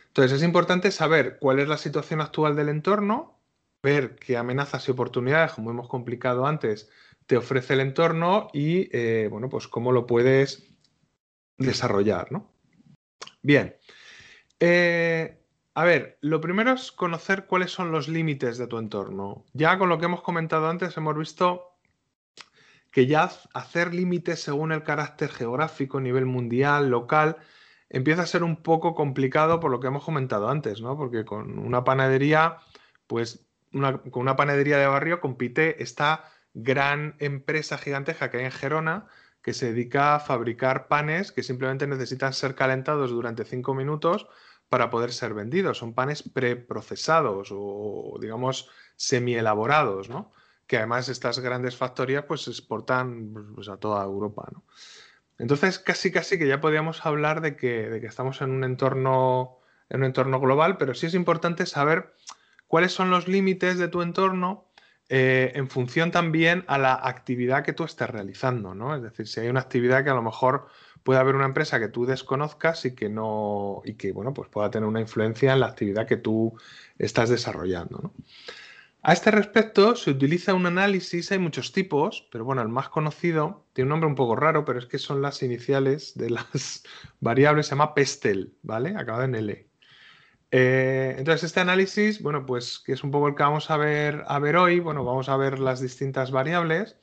Entonces es importante saber cuál es la situación actual del entorno, ver qué amenazas y oportunidades, como hemos complicado antes, te ofrece el entorno y, eh, bueno, pues cómo lo puedes desarrollar, ¿no? Bien. Eh, a ver, lo primero es conocer cuáles son los límites de tu entorno. Ya con lo que hemos comentado antes hemos visto que ya hacer límites según el carácter geográfico, nivel mundial, local, empieza a ser un poco complicado por lo que hemos comentado antes, ¿no? Porque con una panadería, pues con una panadería de barrio compite esta gran empresa gigantesca que hay en Gerona que se dedica a fabricar panes que simplemente necesitan ser calentados durante cinco minutos para poder ser vendidos. Son panes preprocesados o, digamos, semi-elaborados, ¿no? Que además estas grandes factorías pues exportan pues, a toda Europa, ¿no? Entonces, casi casi que ya podríamos hablar de que, de que estamos en un entorno en un entorno global, pero sí es importante saber cuáles son los límites de tu entorno eh, en función también a la actividad que tú estés realizando, ¿no? Es decir, si hay una actividad que a lo mejor puede haber una empresa que tú desconozcas y que no y que bueno pues pueda tener una influencia en la actividad que tú estás desarrollando a este respecto se utiliza un análisis hay muchos tipos pero bueno el más conocido tiene un nombre un poco raro pero es que son las iniciales de las variables se llama PESTEL vale acabado en L eh, entonces este análisis bueno pues que es un poco el que vamos a ver a ver hoy bueno vamos a ver las distintas variables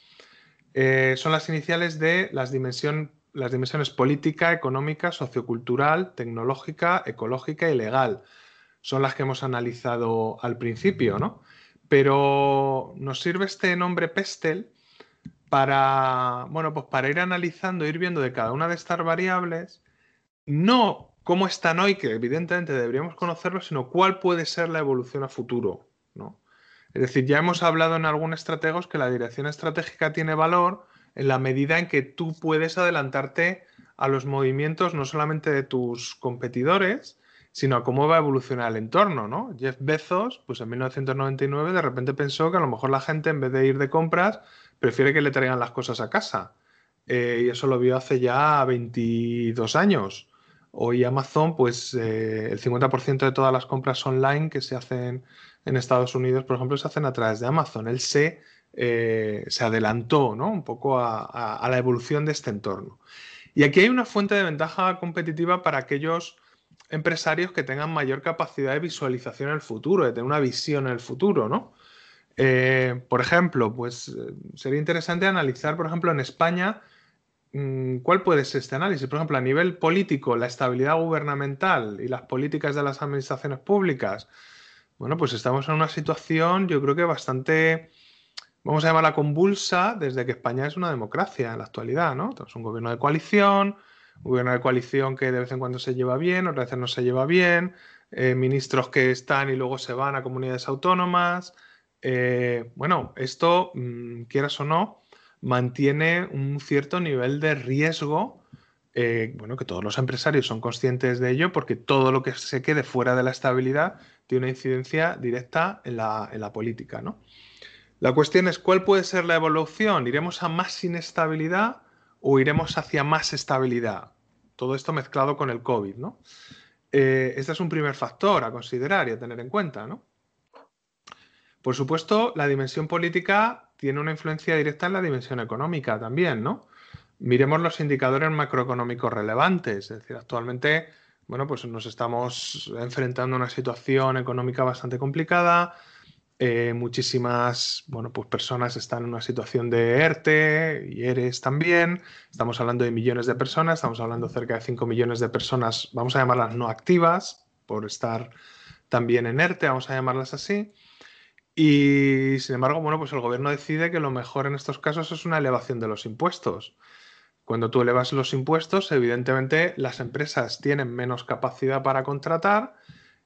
eh, son las iniciales de las dimensiones las dimensiones política, económica, sociocultural, tecnológica, ecológica y legal. Son las que hemos analizado al principio, ¿no? Pero nos sirve este nombre PESTEL para, bueno, pues para ir analizando, ir viendo de cada una de estas variables, no cómo están hoy, que evidentemente deberíamos conocerlo, sino cuál puede ser la evolución a futuro, ¿no? Es decir, ya hemos hablado en algunos estrategos que la dirección estratégica tiene valor, en la medida en que tú puedes adelantarte a los movimientos no solamente de tus competidores, sino a cómo va a evolucionar el entorno, ¿no? Jeff Bezos, pues en 1999 de repente pensó que a lo mejor la gente en vez de ir de compras prefiere que le traigan las cosas a casa. Eh, y eso lo vio hace ya 22 años. Hoy Amazon, pues eh, el 50% de todas las compras online que se hacen en Estados Unidos, por ejemplo, se hacen a través de Amazon. Él se eh, se adelantó un poco a, la evolución de este entorno. Y aquí hay una fuente de ventaja competitiva para aquellos empresarios que tengan mayor capacidad de visualización en el futuro, de tener una visión en el futuro, ¿no? Eh, por ejemplo, pues sería interesante analizar, por ejemplo, en España, ¿cuál puede ser este análisis? Por ejemplo, a nivel político, la estabilidad gubernamental y las políticas de las administraciones públicas. Bueno, pues estamos en una situación, yo creo que bastante vamos a llamarla convulsa desde que España es una democracia en la actualidad, ¿no? Tenemos un gobierno de coalición, un gobierno de coalición que de vez en cuando se lleva bien, otras veces no se lleva bien, eh, ministros que están y luego se van a comunidades autónomas. Eh, bueno, esto, mm, quieras o no, mantiene un cierto nivel de riesgo. Eh, bueno, que todos los empresarios son conscientes de ello porque todo lo que se quede fuera de la estabilidad tiene una incidencia directa en la, en la política, ¿no? La cuestión es cuál puede ser la evolución. ¿Iremos a más inestabilidad o iremos hacia más estabilidad? Todo esto mezclado con el COVID, ¿no? Eh, este es un primer factor a considerar y a tener en cuenta, ¿no? Por supuesto, la dimensión política tiene una influencia directa en la dimensión económica también, ¿no? Miremos los indicadores macroeconómicos relevantes. Es decir, actualmente, bueno, pues nos estamos enfrentando a una situación económica bastante complicada eh, muchísimas bueno, pues personas están en una situación de ERTE y ERES también. Estamos hablando de millones de personas, estamos hablando cerca de 5 millones de personas, vamos a llamarlas no activas, por estar también en ERTE, vamos a llamarlas así. Y sin embargo, bueno, pues el gobierno decide que lo mejor en estos casos es una elevación de los impuestos. Cuando tú elevas los impuestos, evidentemente las empresas tienen menos capacidad para contratar,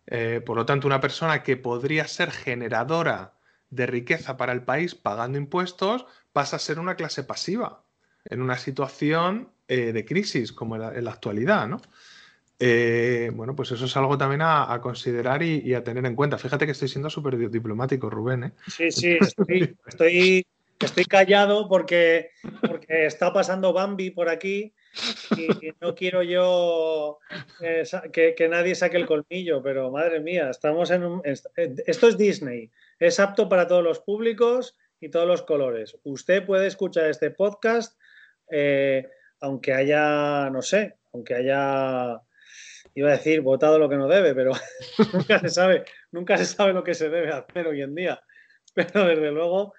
eh, por lo tanto, una persona que podría ser generadora de riqueza para el país pagando impuestos pasa a ser una clase pasiva en una situación eh, de crisis como en la, actualidad, ¿no? Eh, bueno, pues eso es algo también a, considerar y, a tener en cuenta. Fíjate que estoy siendo súper diplomático, Rubén. ¿eh? Sí, sí, estoy, estoy, estoy callado porque, porque está pasando Bambi por aquí y no quiero yo eh, que, nadie saque el colmillo, pero madre mía, estamos en un... Esto es Disney, es apto para todos los públicos y todos los colores. Usted puede escuchar este podcast aunque haya, no sé, aunque haya, iba a decir, votado lo que no debe, pero nunca se sabe, nunca se sabe lo que se debe hacer hoy en día. Pero desde luego,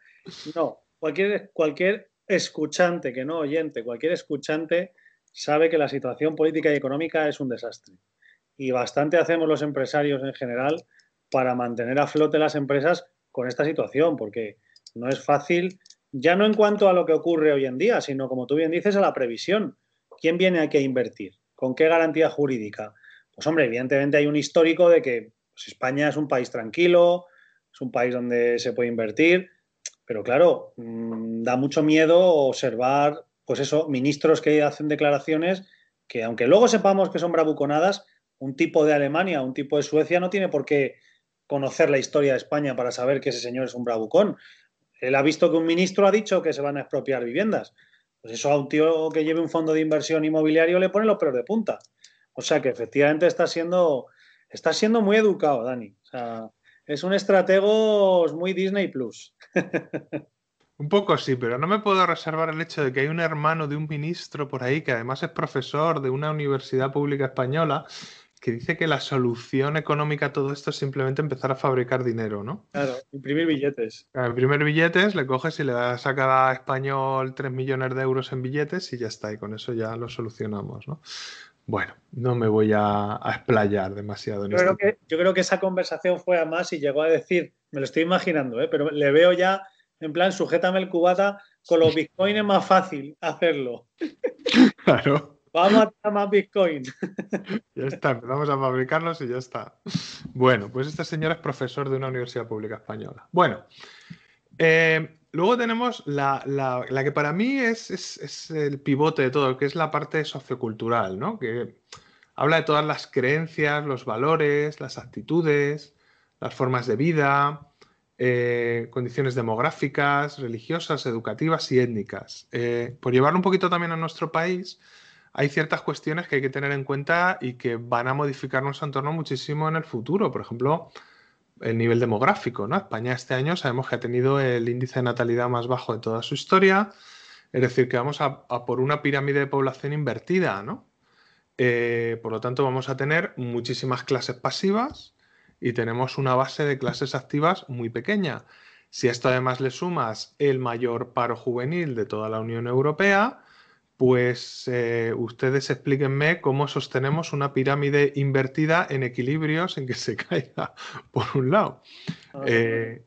no. Cualquier, cualquier escuchante, que no oyente, cualquier escuchante sabe que la situación política y económica es un desastre. Y bastante hacemos los empresarios en general para mantener a flote las empresas con esta situación, porque no es fácil, ya no en cuanto a lo que ocurre hoy en día, sino como tú bien dices, a la previsión. ¿Quién viene aquí a invertir? ¿Con qué garantía jurídica? Pues hombre, evidentemente hay un histórico de que pues, España es un país tranquilo, es un país donde se puede invertir, pero claro, mm, da mucho miedo observar pues eso, ministros que hacen declaraciones que aunque luego sepamos que son bravuconadas, un tipo de Alemania, un tipo de Suecia no tiene por qué conocer la historia de España para saber que ese señor es un bravucón. Él ha visto que un ministro ha dicho que se van a expropiar viviendas. Pues eso a un tío que lleve un fondo de inversión inmobiliario le pone los pelos de punta. O sea que efectivamente está siendo, está siendo muy educado, Dani. O sea, es un estratego muy Disney Plus. Un poco sí, pero no me puedo reservar el hecho de que hay un hermano de un ministro por ahí que además es profesor de una universidad pública española que dice que la solución económica a todo esto es simplemente empezar a fabricar dinero, ¿no? Claro, imprimir billetes. A imprimir billetes, le coges y le das a cada español 3 millones de euros en billetes y ya está, y con eso ya lo solucionamos, ¿no? Bueno, no me voy a, explayar demasiado en yo creo, que, yo creo que esa conversación fue a más y llegó a decir, me lo estoy imaginando, ¿eh? pero le veo ya en plan, sujétame el cubata, con los bitcoins es más fácil hacerlo. Claro. Vamos a tener más bitcoin. Ya está, empezamos a fabricarlos y ya está. Bueno, pues este señor es profesor de una universidad pública española. Bueno, eh, luego tenemos la, que para mí es, el pivote de todo, que es la parte sociocultural, ¿no? Que habla de todas las creencias, los valores, las actitudes, las formas de vida, eh, condiciones demográficas, religiosas, educativas y étnicas. Eh, por llevarlo un poquito también a nuestro país, hay ciertas cuestiones que hay que tener en cuenta y que van a modificar nuestro entorno muchísimo en el futuro. Por ejemplo, el nivel demográfico. ¿no? España este año sabemos que ha tenido el índice de natalidad más bajo de toda su historia. Es decir, que vamos a, por una pirámide de población invertida. ¿no? Eh, por lo tanto, vamos a tener muchísimas clases pasivas y tenemos una base de clases activas muy pequeña. Si a esto además le sumas el mayor paro juvenil de toda la Unión Europea, pues eh, ustedes explíquenme cómo sostenemos una pirámide invertida en equilibrio sin que se caiga por un lado. Eh,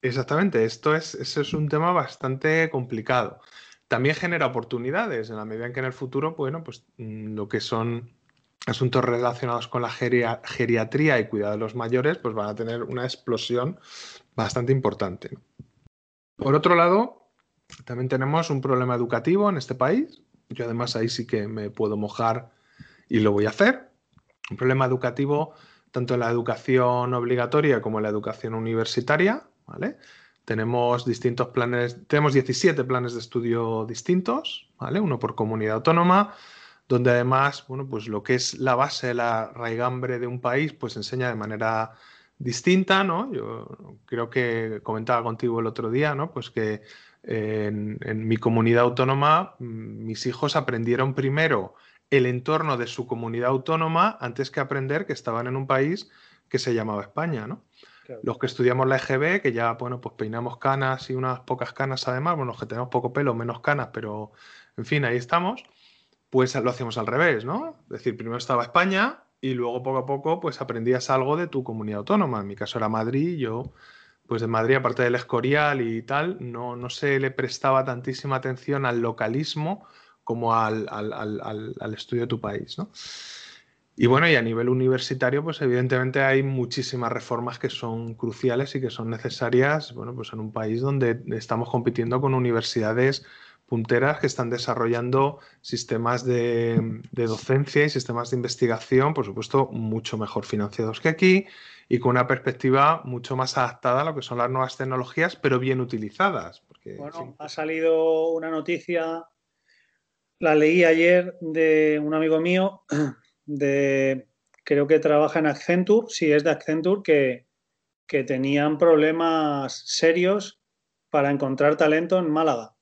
exactamente, esto es, es un tema bastante complicado. También genera oportunidades en la medida en que en el futuro, bueno, pues mm, lo que son asuntos relacionados con la geriatría y cuidado de los mayores, pues van a tener una explosión bastante importante. Por otro lado, también tenemos un problema educativo en este país. Yo además ahí sí que me puedo mojar y lo voy a hacer. Un problema educativo tanto en la educación obligatoria como en la educación universitaria. ¿vale? Tenemos distintos planes, tenemos 17 planes de estudio distintos, ¿vale? uno por comunidad autónoma, donde además, bueno, pues lo que es la base, la raigambre de un país, pues enseña de manera distinta, ¿no? Yo creo que comentaba contigo el otro día, ¿no? Pues que en, mi comunidad autónoma mm, mis hijos aprendieron primero el entorno de su comunidad autónoma antes que aprender que estaban en un país que se llamaba España, ¿no? Los que estudiamos la EGB, que ya, bueno, pues peinamos canas y unas pocas canas además, bueno, los que tenemos poco pelo, menos canas, pero en fin, ahí estamos pues lo hacemos al revés, ¿no? Es decir, primero estaba España y luego poco a poco pues aprendías algo de tu comunidad autónoma. En mi caso era Madrid, yo pues de Madrid, aparte del Escorial y tal, no, no se le prestaba tantísima atención al localismo como al, estudio de tu país, ¿no? Y bueno, y a nivel universitario, pues evidentemente hay muchísimas reformas que son cruciales y que son necesarias, bueno, pues en un país donde estamos compitiendo con universidades punteras que están desarrollando sistemas de, docencia y sistemas de investigación, por supuesto, mucho mejor financiados que aquí y con una perspectiva mucho más adaptada a lo que son las nuevas tecnologías, pero bien utilizadas. Porque, bueno, ha salido una noticia, la leí ayer de un amigo mío, de creo que trabaja en Accenture, sí es de Accenture, que, que tenían problemas serios para encontrar talento en Málaga,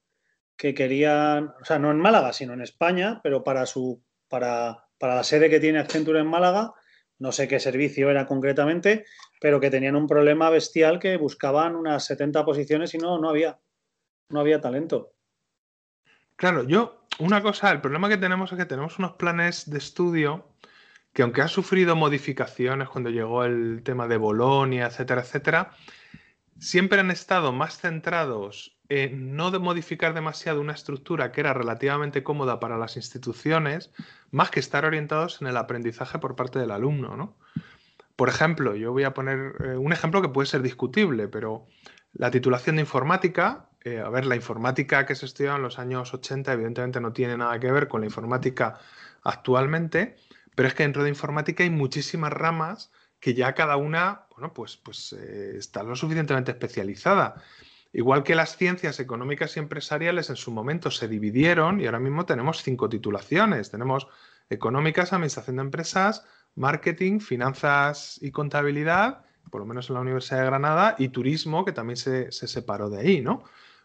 que querían, o sea, no en Málaga, sino en España, pero para su para, para la sede que tiene Accenture en Málaga, no sé qué servicio era concretamente, pero que tenían un problema bestial que buscaban unas 70 posiciones y no, no había, no había talento. Claro, yo, una cosa, el problema que tenemos es que tenemos unos planes de estudio que aunque han sufrido modificaciones cuando llegó el tema de Bolonia, etcétera, etcétera, siempre han estado más centrados en no de modificar demasiado una estructura que era relativamente cómoda para las instituciones, más que estar orientados en el aprendizaje por parte del alumno. ¿no? Por ejemplo, yo voy a poner eh, un ejemplo que puede ser discutible, pero la titulación de informática, eh, a ver, la informática que se estudiaba en los años 80 evidentemente no tiene nada que ver con la informática actualmente, pero es que dentro de informática hay muchísimas ramas que ya cada una, bueno, pues, pues eh, está lo suficientemente especializada. Igual que las ciencias económicas y empresariales en su momento se dividieron y ahora mismo tenemos cinco titulaciones. Tenemos económicas, administración de empresas, marketing, finanzas y contabilidad, por lo menos en la Universidad de Granada, y turismo, que también se, se separó de ahí, ¿no?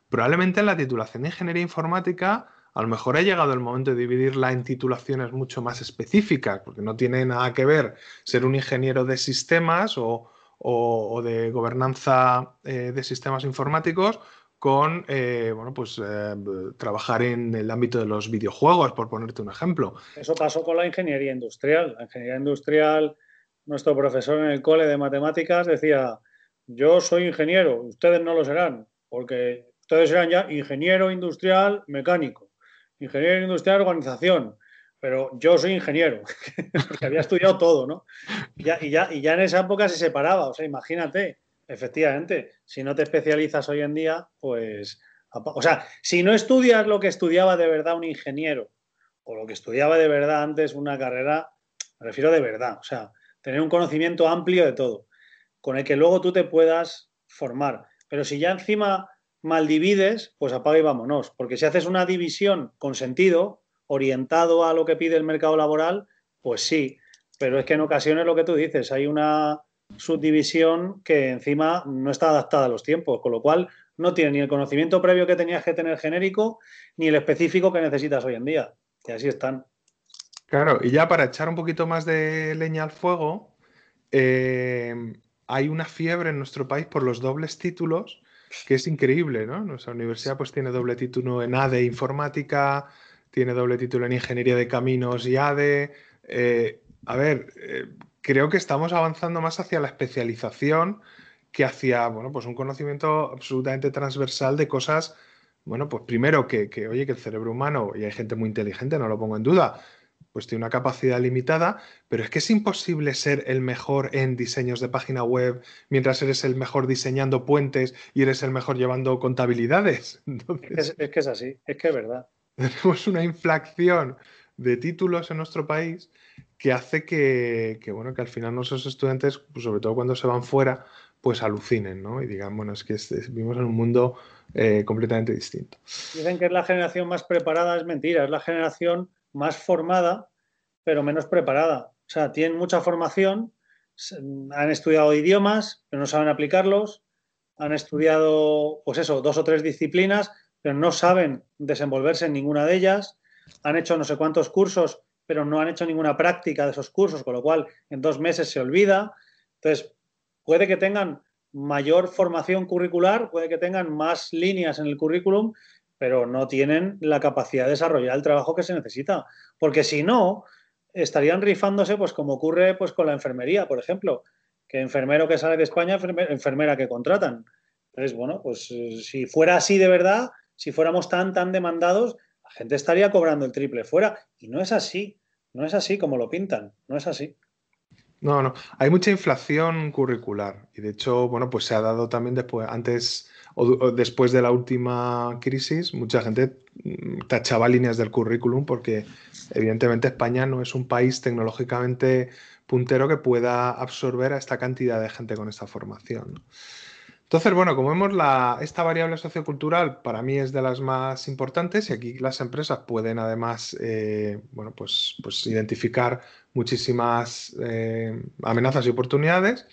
Probablemente en la titulación de ingeniería informática a lo mejor ha llegado el momento de dividirla en titulaciones mucho más específicas, porque no tiene nada que ver ser un ingeniero de sistemas o, de gobernanza eh, de sistemas informáticos con eh, bueno, pues, eh, trabajar en el ámbito de los videojuegos, por ponerte un ejemplo. Eso pasó con la ingeniería industrial. La ingeniería industrial, nuestro profesor en el cole de matemáticas decía, yo soy ingeniero, ustedes no lo serán, porque ustedes serán ya ingeniero industrial mecánico ingeniero industrial organización, pero yo soy ingeniero, porque había estudiado todo, ¿no? Y ya, y, ya, en esa época se separaba, o sea, imagínate, efectivamente, si no te especializas hoy en día, pues, o sea, si no estudias lo que estudiaba de verdad un ingeniero, o lo que estudiaba de verdad antes una carrera, me refiero de verdad, o sea, tener un conocimiento amplio de todo, con el que luego tú te puedas formar. Pero si ya encima mal divides, pues apaga y vámonos. Porque si haces una división con sentido, orientado a lo que pide el mercado laboral, pues sí. Pero es que en ocasiones lo que tú dices, hay una subdivisión que encima no está adaptada a los tiempos, con lo cual no tiene ni el conocimiento previo que tenías que tener genérico, ni el específico que necesitas hoy en día. Y así están. Claro, y ya para echar un poquito más de leña al fuego, eh, hay una fiebre en nuestro país por los dobles títulos que es increíble, ¿no? Nuestra universidad pues tiene doble título en ADE Informática, tiene doble título en Ingeniería de Caminos y ADE. Eh, a ver, eh, creo que estamos avanzando más hacia la especialización que hacia, bueno, pues un conocimiento absolutamente transversal de cosas, bueno, pues primero que, que, oye, que el cerebro humano, y hay gente muy inteligente, no lo pongo en duda, pues tiene una capacidad limitada, pero es que es imposible ser el mejor en diseños de página web mientras eres el mejor diseñando puentes y eres el mejor llevando contabilidades. es, que es así, es que es verdad. Tenemos una inflación de títulos en nuestro país que hace que, bueno, que al final nuestros estudiantes, pues sobre todo cuando se van fuera, pues alucinen, ¿no? Y digan, bueno, es que vivimos en un mundo eh, completamente distinto. Dicen que es la generación más preparada, es mentira, es la generación más formada, pero menos preparada. O sea, tienen mucha formación, han estudiado idiomas, pero no saben aplicarlos, han estudiado, pues eso, dos o tres disciplinas, pero no saben desenvolverse en ninguna de ellas, han hecho no sé cuántos cursos, pero no han hecho ninguna práctica de esos cursos, con lo cual en dos meses se olvida. Entonces, puede que tengan mayor formación curricular, puede que tengan más líneas en el currículum, pero no tienen la capacidad de desarrollar el trabajo que se necesita. Porque si no, estarían rifándose, pues como ocurre pues, con la enfermería, por ejemplo, que enfermero que sale de España, enfermera que contratan. Entonces, bueno, pues eh, si fuera así de verdad, si fuéramos tan, tan demandados, la gente estaría cobrando el triple fuera. Y no es así, no es así como lo pintan, no es así. No, no, hay mucha inflación curricular y de hecho, bueno, pues se ha dado también después, antes o, después de la última crisis, mucha gente mm, tachaba líneas del currículum porque evidentemente España no es un país tecnológicamente puntero que pueda absorber a esta cantidad de gente con esta formación. Entonces, bueno, como vemos, la, esta variable sociocultural para mí es de las más importantes y aquí las empresas pueden además, eh, bueno, pues, pues identificar muchísimas eh, amenazas y oportunidades.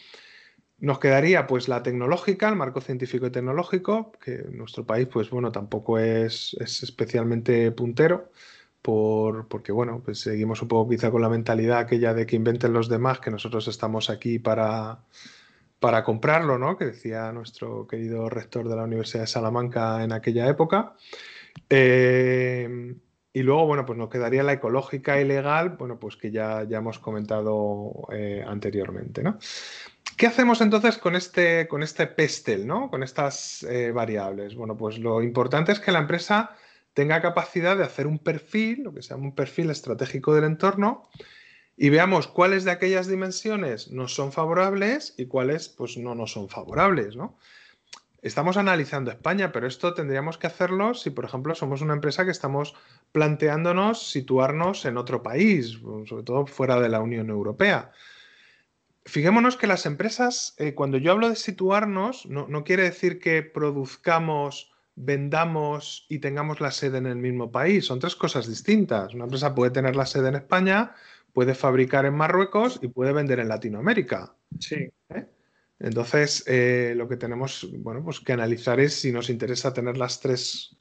Nos quedaría pues la tecnológica, el marco científico y tecnológico, que en nuestro país pues bueno tampoco es, especialmente puntero, por, porque bueno, pues seguimos un poco quizá con la mentalidad aquella de que inventen los demás, que nosotros estamos aquí para, para comprarlo, ¿no? Que decía nuestro querido rector de la Universidad de Salamanca en aquella época. Eh, y luego, bueno, pues nos quedaría la ecológica y legal, bueno, pues que ya, ya hemos comentado eh, anteriormente, ¿no? ¿Qué hacemos entonces con este, con este pestel, ¿no? con estas eh, variables? Bueno, pues lo importante es que la empresa tenga capacidad de hacer un perfil, lo que se llama un perfil estratégico del entorno, y veamos cuáles de aquellas dimensiones nos son favorables y cuáles pues, no nos son favorables. ¿no? Estamos analizando España, pero esto tendríamos que hacerlo si, por ejemplo, somos una empresa que estamos planteándonos situarnos en otro país, sobre todo fuera de la Unión Europea. Fijémonos que las empresas, eh, cuando yo hablo de situarnos, no, quiere decir que produzcamos, vendamos y tengamos la sede en el mismo país. Son tres cosas distintas. Una empresa puede tener la sede en España, puede fabricar en Marruecos y puede vender en Latinoamérica. Sí. ¿Eh? Entonces, eh, lo que tenemos bueno, pues que analizar es si nos interesa tener las tres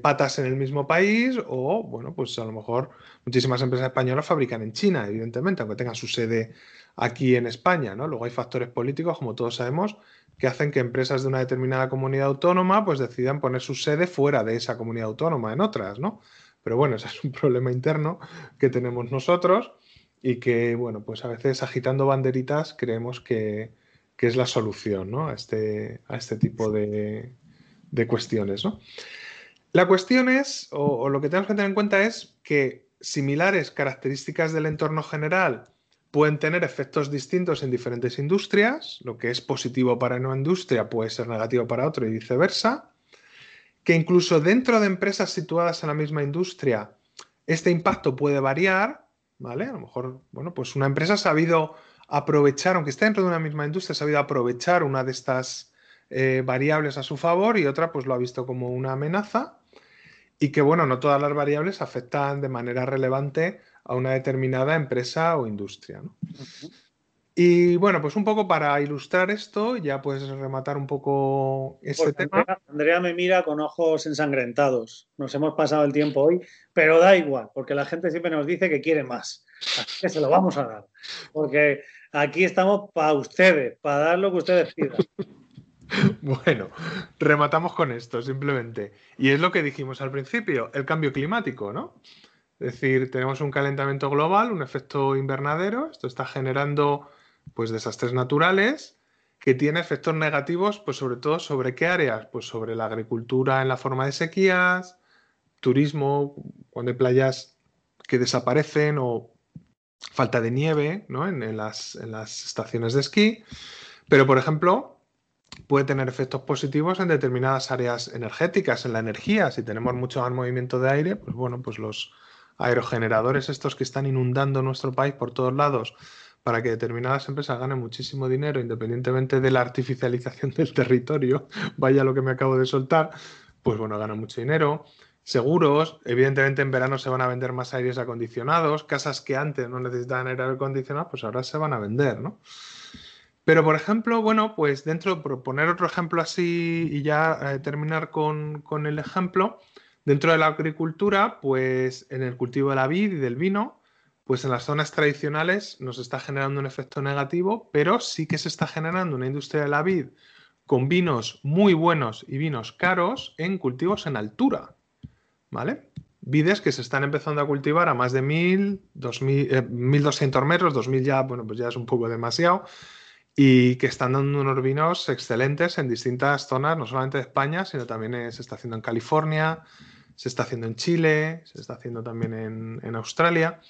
patas en el mismo país o, bueno, pues a lo mejor muchísimas empresas españolas fabrican en China, evidentemente, aunque tengan su sede aquí en España, ¿no? Luego hay factores políticos, como todos sabemos, que hacen que empresas de una determinada comunidad autónoma pues decidan poner su sede fuera de esa comunidad autónoma en otras, ¿no? Pero bueno, ese es un problema interno que tenemos nosotros y que, bueno, pues a veces agitando banderitas creemos que, es la solución, ¿no? A este, a este tipo de, cuestiones, ¿no? La cuestión es, o lo que tenemos que tener en cuenta es que similares características del entorno general pueden tener efectos distintos en diferentes industrias, lo que es positivo para una industria puede ser negativo para otro y viceversa, que incluso dentro de empresas situadas en la misma industria, este impacto puede variar, ¿vale? A lo mejor, bueno, pues una empresa ha sabido aprovechar, aunque esté dentro de una misma industria, ha sabido aprovechar una de estas eh, variables a su favor y otra pues lo ha visto como una amenaza y que, bueno, no todas las variables afectan de manera relevante a una determinada empresa o industria. Y bueno, pues un poco para ilustrar esto, ya puedes rematar un poco este tema. Andrea, me mira con ojos ensangrentados. Nos hemos pasado el tiempo hoy, pero da igual, porque la gente siempre nos dice que quiere más. Así que se lo vamos a dar. Porque aquí estamos para ustedes, para dar lo que ustedes pidan. Bueno, rematamos con esto simplemente. Y es lo que dijimos al principio, el cambio climático, ¿no? Es decir, tenemos un calentamiento global, un efecto invernadero, esto está generando pues desastres naturales que tiene efectos negativos, pues sobre todo sobre qué áreas, pues sobre la agricultura en la forma de sequías, turismo, cuando hay playas que desaparecen o falta de nieve ¿no? en, las, en las estaciones de esquí, pero por ejemplo puede tener efectos positivos en determinadas áreas energéticas, en la energía, si tenemos mucho más movimiento de aire, pues bueno, pues los aerogeneradores estos que están inundando nuestro país por todos lados para que determinadas empresas ganen muchísimo dinero independientemente de la artificialización del territorio, vaya lo que me acabo de soltar, pues bueno, ganan mucho dinero. Seguros, evidentemente en verano se van a vender más aires acondicionados, casas que antes no necesitaban aire acondicionado, pues ahora se van a vender, ¿no? Pero, por ejemplo, bueno, pues dentro, por poner otro ejemplo así y ya eh, terminar con, con, el ejemplo, Dentro de la agricultura, pues en el cultivo de la vid y del vino, pues en las zonas tradicionales nos está generando un efecto negativo, pero sí que se está generando una industria de la vid con vinos muy buenos y vinos caros en cultivos en altura, ¿vale? vides que se están empezando a cultivar a más de 1000, 2000, 1200 metros, 2000 ya, bueno, pues ya es un poco demasiado, y que están dando unos vinos excelentes en distintas zonas, no solamente de España, sino también se está haciendo en California, se está haciendo en Chile, se está haciendo también en, Australia.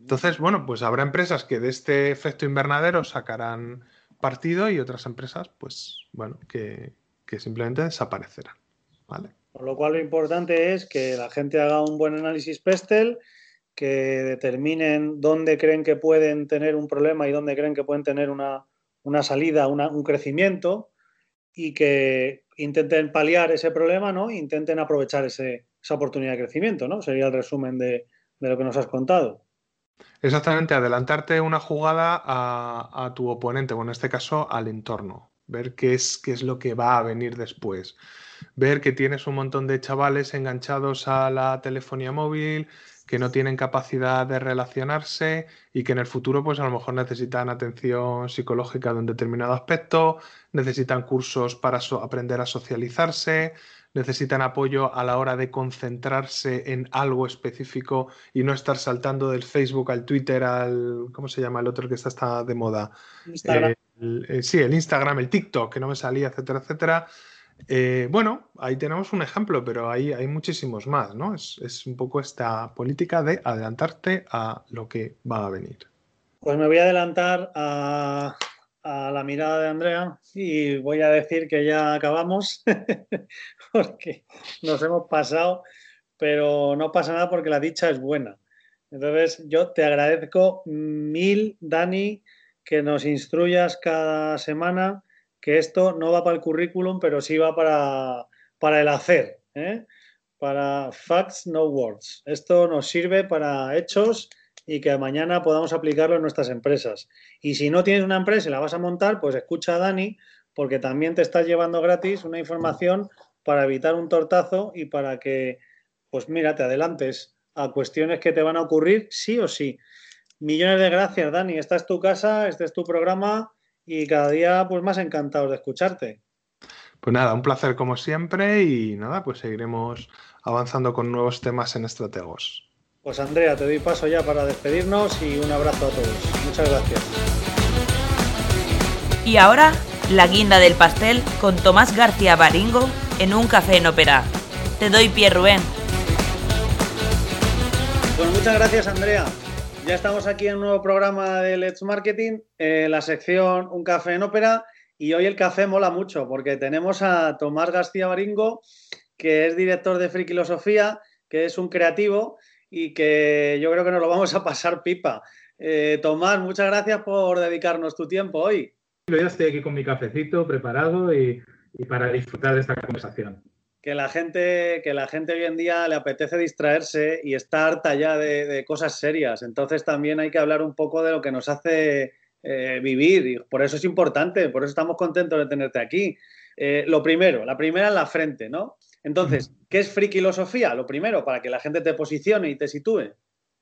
Entonces, bueno, pues habrá empresas que de este efecto invernadero sacarán partido y otras empresas, pues, bueno, que, que simplemente desaparecerán. ¿vale? Con lo cual lo importante es que la gente haga un buen análisis PESTEL, que determinen dónde creen que pueden tener un problema y dónde creen que pueden tener una, salida, un crecimiento y que intenten paliar ese problema, ¿no? Intenten aprovechar esa oportunidad de crecimiento, ¿no? Sería el resumen de, lo que nos has contado. Exactamente, adelantarte una jugada a, a, tu oponente, o en este caso al entorno, ver qué es, qué es lo que va a venir después. Ver que tienes un montón de chavales enganchados a la telefonía móvil, que no tienen capacidad de relacionarse y que en el futuro pues a lo mejor necesitan atención psicológica de un determinado aspecto, necesitan cursos para aprender a socializarse, necesitan apoyo a la hora de concentrarse en algo específico y no estar saltando del Facebook al Twitter al ¿cómo se llama el otro que está, está de moda? Instagram. Eh, sí, el Instagram, el TikTok, que no me salía, etcétera, etcétera. Eh, bueno, ahí tenemos un ejemplo, pero hay, hay muchísimos más, ¿no? Es, un poco esta política de adelantarte a lo que va a venir. Pues me voy a adelantar a, la mirada de Andrea y voy a decir que ya acabamos porque nos hemos pasado, pero no pasa nada porque la dicha es buena. Entonces, yo te agradezco mil, Dani, que nos instruyas cada semana que esto no va para el currículum, pero sí va para, para el hacer, ¿eh? para facts, no words. Esto nos sirve para hechos y que mañana podamos aplicarlo en nuestras empresas. Y si no tienes una empresa y la vas a montar, pues escucha a Dani, porque también te estás llevando gratis una información para evitar un tortazo y para que, pues mira, te adelantes a cuestiones que te van a ocurrir sí o sí. Millones de gracias, Dani. Esta es tu casa, este es tu programa y cada día pues más encantados de escucharte. Pues nada, un placer como siempre y nada, pues seguiremos avanzando con nuevos temas en Estrategos. Pues Andrea, te doy paso ya para despedirnos y un abrazo a todos. Muchas gracias. Y ahora, la guinda del pastel con Tomás García Baringo en un café en ópera. Te doy pie, Rubén. Bueno, muchas gracias, Andrea. Ya estamos aquí en un nuevo programa de Let's Marketing, eh, la sección Un café en ópera. Y hoy el café mola mucho porque tenemos a Tomás García Baringo, que es director de Frikilosofía, que es un creativo y que yo creo que nos lo vamos a pasar pipa. Eh, Tomás, muchas gracias por dedicarnos tu tiempo hoy. Yo ya estoy aquí con mi cafecito preparado y para disfrutar de esta conversación que la gente, que la gente hoy en día le apetece distraerse y está harta ya de, cosas serias. Entonces también hay que hablar un poco de lo que nos hace eh, vivir. Y por eso es importante, por eso estamos contentos de tenerte aquí. Eh, lo primero, la primera en la frente, ¿no? Entonces, ¿qué es frikilosofía? Lo primero, para que la gente te posicione y te sitúe.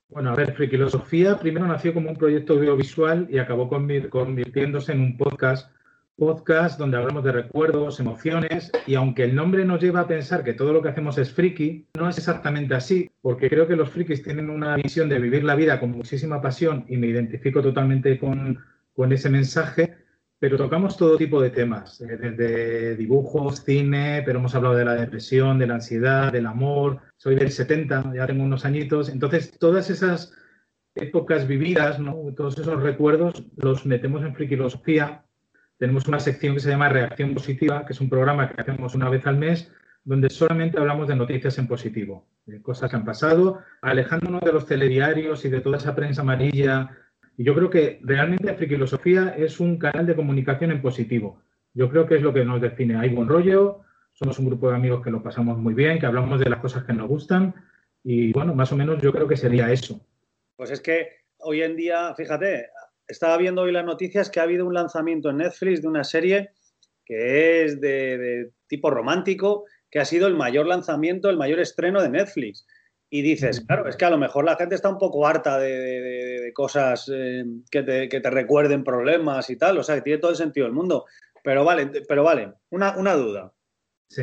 Bueno, a ver, Frikilosofía primero nació como un proyecto audiovisual y acabó convirtiéndose en un podcast podcast donde hablamos de recuerdos, emociones, y aunque el nombre nos lleva a pensar que todo lo que hacemos es friki, no es exactamente así, porque creo que los frikis tienen una visión de vivir la vida con muchísima pasión y me identifico totalmente con, con ese mensaje, pero tocamos todo tipo de temas, eh, desde dibujos, cine, pero hemos hablado de la depresión, de la ansiedad, del amor, soy del 70, ya tengo unos añitos, entonces todas esas épocas vividas, todos esos recuerdos los metemos en frikilosofía tenemos una sección que se llama Reacción Positiva, que es un programa que hacemos una vez al mes, donde solamente hablamos de noticias en positivo, de cosas que han pasado, alejándonos de los telediarios y de toda esa prensa amarilla. Y yo creo que realmente Frikilosofía es un canal de comunicación en positivo. Yo creo que es lo que nos define. Hay buen rollo, somos un grupo de amigos que lo pasamos muy bien, que hablamos de las cosas que nos gustan y bueno, más o menos yo creo que sería eso. Pues es que hoy en día, fíjate, estaba viendo hoy las noticias que ha habido un lanzamiento en Netflix de una serie que es de, tipo romántico, que ha sido el mayor lanzamiento, el mayor estreno de Netflix. Y dices, claro, es que a lo mejor la gente está un poco harta de, cosas eh, que, te, recuerden problemas y tal, o sea, que tiene todo el sentido del mundo. Pero vale, pero vale, una, una duda. Sí.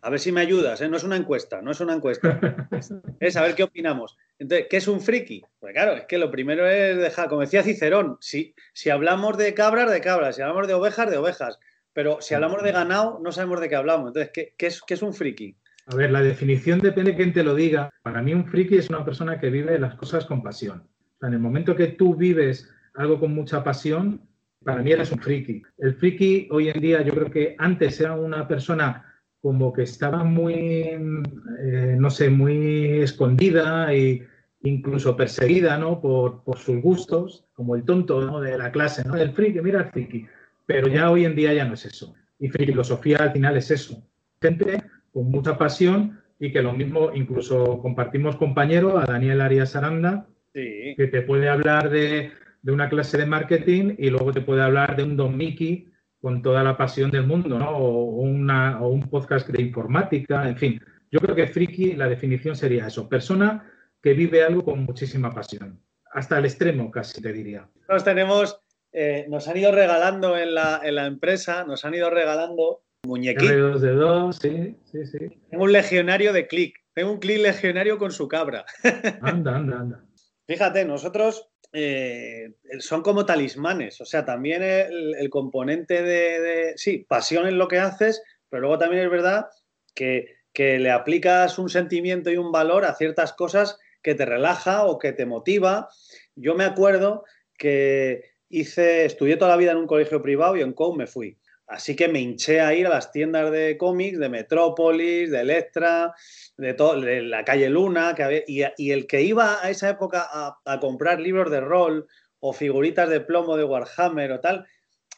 A ver si me ayudas, ¿eh? no es una encuesta, no es una encuesta. es a ver qué opinamos. Entonces, ¿qué es un friki? Pues claro, es que lo primero es dejar, como decía Cicerón, si, si hablamos de cabras, de cabras, si hablamos de ovejas, de ovejas. Pero si hablamos de ganado, no sabemos de qué hablamos. Entonces, ¿qué, qué es, qué es un friki? A ver, la definición depende de quién te lo diga. Para mí un friki es una persona que vive las cosas con pasión. en el momento que tú vives algo con mucha pasión, para mí eres un friki. El friki hoy en día yo creo que antes era una persona como que estaba muy, eh, no sé, muy escondida e incluso perseguida, ¿no? Por, sus gustos, como el tonto de la clase, ¿no? El friki, mira el friki. Pero ya hoy en día ya no es eso. Y filosofía al final es eso. Gente con mucha pasión y que lo mismo, incluso compartimos compañero a Daniel Arias Aranda, que te puede hablar de, de, una clase de marketing y luego te puede hablar de un Don Mickey con toda la pasión del mundo, ¿no? O, una, o un podcast de informática, en fin. Yo creo que friki, la definición sería eso, persona que vive algo con muchísima pasión, hasta el extremo casi te diría. Nos tenemos, eh, nos han ido regalando en la, en la empresa, nos han ido regalando Muñequitos. de dos, sí, sí, sí. Tengo un legionario de clic. Tengo un clic legionario con su cabra. Anda, anda, anda. Fíjate, nosotros eh, son como talismanes. O sea, también el, componente de, sí, pasión en lo que haces, pero luego también es verdad que, que le aplicas un sentimiento y un valor a ciertas cosas que te relaja o que te motiva. Yo me acuerdo que hice, estudié toda la vida en un colegio privado y en COU me fui. Así que me hinché a ir a las tiendas de cómics, de Metrópolis, de Electra, de, de la calle Luna, y, el que iba a esa época a, comprar libros de rol o figuritas de plomo de Warhammer o tal,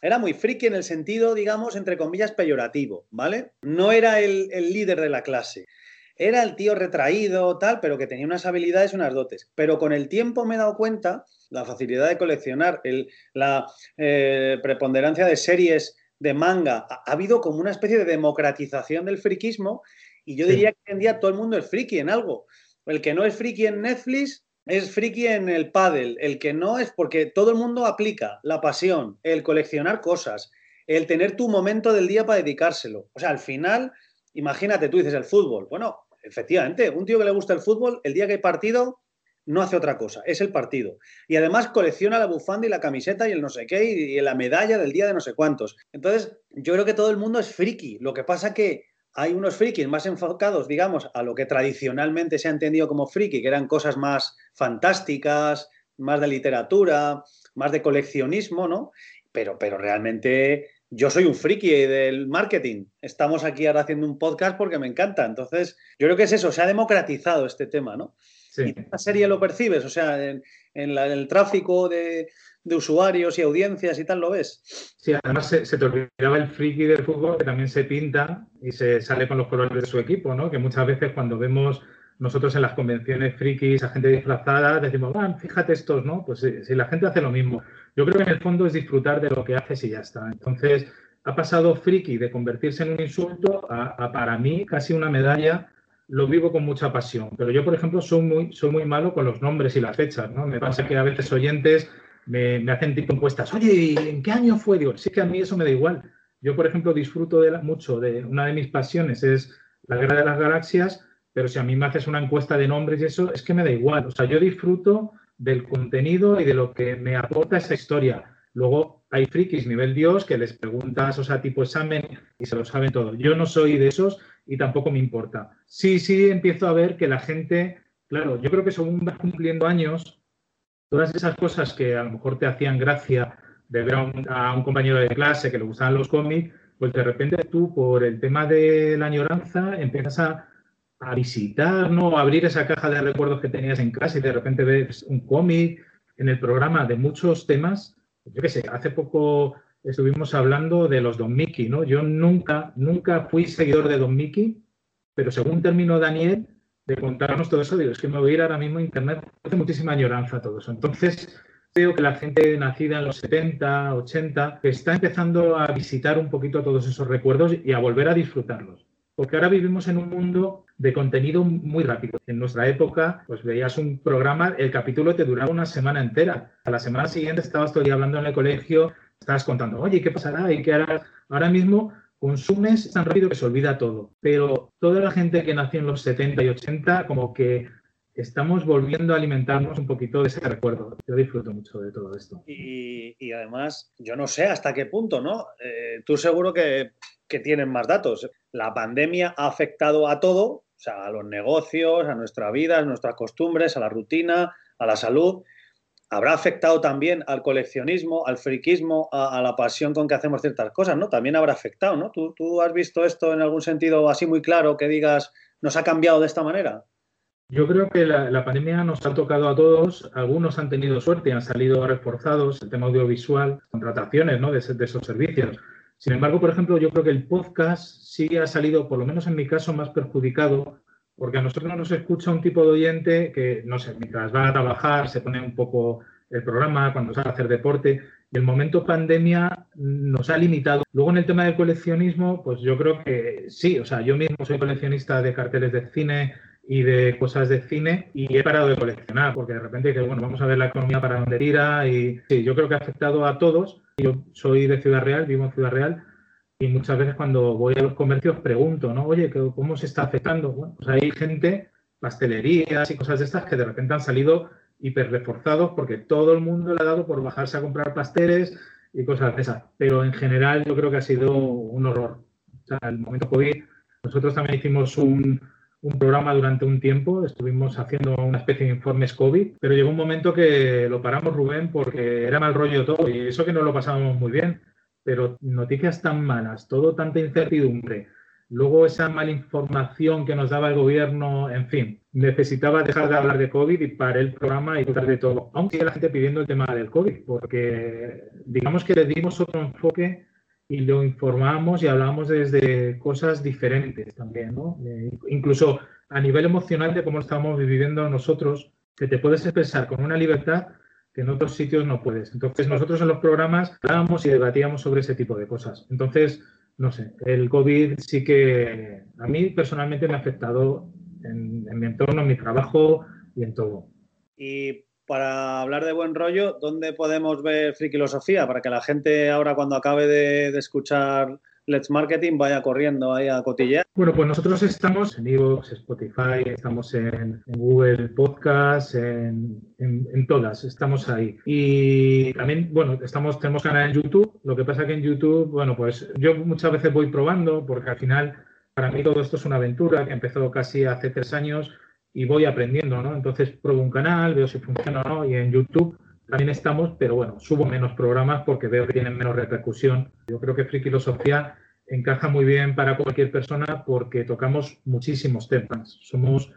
era muy friki en el sentido, digamos, entre comillas, peyorativo, ¿vale? No era el, líder de la clase. Era el tío retraído, tal, pero que tenía unas habilidades unas dotes. Pero con el tiempo me he dado cuenta, la facilidad de coleccionar, la eh, preponderancia de series de manga, ha, habido como una especie de democratización del friquismo y yo diría que hoy en día todo el mundo es friki en algo. El que no es friki en Netflix es friki en el paddle, el que no es porque todo el mundo aplica la pasión, el coleccionar cosas, el tener tu momento del día para dedicárselo. O sea, al final, imagínate, tú dices el fútbol. Bueno, efectivamente, un tío que le gusta el fútbol, el día que hay partido, no hace otra cosa, es el partido. Y además colecciona la bufanda y la camiseta y el no sé qué y, la medalla del día de no sé cuántos. Entonces, yo creo que todo el mundo es friki. Lo que pasa que hay unos frikis más enfocados, digamos, a lo que tradicionalmente se ha entendido como friki, que eran cosas más fantásticas, más de literatura, más de coleccionismo, ¿no? Pero, pero realmente yo soy un friki del marketing. Estamos aquí ahora haciendo un podcast porque me encanta. Entonces, yo creo que es eso, se ha democratizado este tema, ¿no? ¿Y en esta serie lo percibes? O sea, en, el tráfico de, usuarios y audiencias y tal, ¿lo ves? Sí, además se, te olvidaba el friki del fútbol que también se pinta y se sale con los colores de su equipo, ¿no? Que muchas veces cuando vemos nosotros en las convenciones frikis a gente disfrazada, decimos, ah, fíjate estos, ¿no? Pues si, la gente hace lo mismo. Yo creo que en el fondo es disfrutar de lo que haces y ya está. Entonces, ha pasado friki de convertirse en un insulto a para mí casi una medalla lo vivo con mucha pasión. Pero yo, por ejemplo, soy muy, soy muy malo con los nombres y las fechas, ¿no? Me pasa que a veces oyentes me, hacen tipo encuestas, oye, ¿en qué año fue? Digo, sí que a mí eso me da igual. Yo, por ejemplo, disfruto de mucho de una de mis pasiones es la guerra de las galaxias, pero si a mí me haces una encuesta de nombres y eso, es que me da igual. O sea, yo disfruto del contenido y de lo que me aporta esa historia. Luego hay frikis nivel Dios que les preguntas, o sea, tipo examen y se lo saben todo. Yo no soy de esos y tampoco me importa. Sí, sí empiezo a ver que la gente, claro, yo creo que según vas cumpliendo años, todas esas cosas que a lo mejor te hacían gracia de ver a un, compañero de clase que le gustaban los cómics, pues de repente tú, por el tema de la añoranza, empiezas a, a visitar, ¿no? A abrir esa caja de recuerdos que tenías en casa y de repente ves un cómic en el programa de muchos temas. Yo qué sé, hace poco estuvimos hablando de los Don Mickey, ¿no? Yo nunca, nunca fui seguidor de Don Mickey, pero según terminó Daniel de contarnos todo eso, digo, es que me voy a ir ahora mismo a internet, hace muchísima añoranza todo eso. Entonces, creo que la gente nacida en los 70, 80, está empezando a visitar un poquito todos esos recuerdos y a volver a disfrutarlos. Porque ahora vivimos en un mundo de contenido muy rápido. En nuestra época, pues veías un programa, el capítulo te duraba una semana entera. A la semana siguiente estabas día hablando en el colegio estabas contando, oye, ¿qué pasará? ¿Y qué harás? Ahora mismo consumes tan rápido que se olvida todo. Pero toda la gente que nació en los 70 y 80, como que estamos volviendo a alimentarnos un poquito de ese recuerdo. Yo disfruto mucho de todo esto. Y, además, yo no sé hasta qué punto, ¿no? Eh, tú seguro que, que tienes más datos. La pandemia ha afectado a todo, o sea, a los negocios, a nuestra vida, a nuestras costumbres, a la rutina, a la salud habrá afectado también al coleccionismo, al friquismo, a, la pasión con que hacemos ciertas cosas, ¿no? También habrá afectado, ¿no? ¿Tú, ¿Tú, has visto esto en algún sentido así muy claro que digas, nos ha cambiado de esta manera? Yo creo que la, pandemia nos ha tocado a todos, algunos han tenido suerte han salido reforzados, el tema audiovisual, contrataciones ¿no? de, de esos servicios. Sin embargo, por ejemplo, yo creo que el podcast sí ha salido, por lo menos en mi caso, más perjudicado porque a nosotros nos escucha un tipo de oyente que, no sé, mientras va a trabajar, se pone un poco el programa, cuando sale a hacer deporte, y el momento pandemia nos ha limitado. Luego en el tema del coleccionismo, pues yo creo que sí, o sea, yo mismo soy coleccionista de carteles de cine y de cosas de cine y he parado de coleccionar, porque de repente que, bueno, vamos a ver la economía para dónde tira y sí, yo creo que ha afectado a todos. Yo soy de Ciudad Real, vivo en Ciudad Real y muchas veces cuando voy a los comercios pregunto, ¿no? Oye, ¿cómo se está afectando? Bueno, pues hay gente, pastelerías y cosas de estas que de repente han salido hiper reforzados porque todo el mundo le ha dado por bajarse a comprar pasteles y cosas de esas. Pero en general yo creo que ha sido un horror. O sea, el momento COVID, nosotros también hicimos un, un programa durante un tiempo, estuvimos haciendo una especie de informes COVID, pero llegó un momento que lo paramos, Rubén, porque era mal rollo todo y eso que no lo pasábamos muy bien pero noticias tan malas, todo tanta incertidumbre, luego esa mala información que nos daba el gobierno, en fin, necesitaba dejar de hablar de COVID y parar el programa y tratar de todo. Aunque la gente pidiendo el tema del COVID, porque digamos que le dimos otro enfoque y lo informamos y hablamos desde cosas diferentes también, ¿no? Eh, incluso a nivel emocional de cómo estamos viviendo nosotros, que te puedes expresar con una libertad en otros sitios no puedes. Entonces, nosotros en los programas hablábamos y debatíamos sobre ese tipo de cosas. Entonces, no sé, el COVID sí que a mí personalmente me ha afectado en, mi entorno, en mi trabajo y en todo. Y para hablar de buen rollo, ¿dónde podemos ver Frikilosofía? Para que la gente ahora cuando acabe de escuchar Let's Marketing vaya corriendo ahí a cotillear? Bueno, pues nosotros estamos en Evox, Spotify, estamos en, Google Podcast, en, todas, estamos ahí. Y también, bueno, estamos, tenemos canal en YouTube. Lo que pasa que en YouTube, bueno, pues yo muchas veces voy probando porque al final para mí todo esto es una aventura que empezó casi hace tres años y voy aprendiendo, ¿no? Entonces pruebo un canal, veo si funciona o no y en YouTube también estamos, pero bueno, subo menos programas porque veo que tienen menos repercusión. Yo creo que Frikilosofía encaja muy bien para cualquier persona porque tocamos muchísimos temas. Somos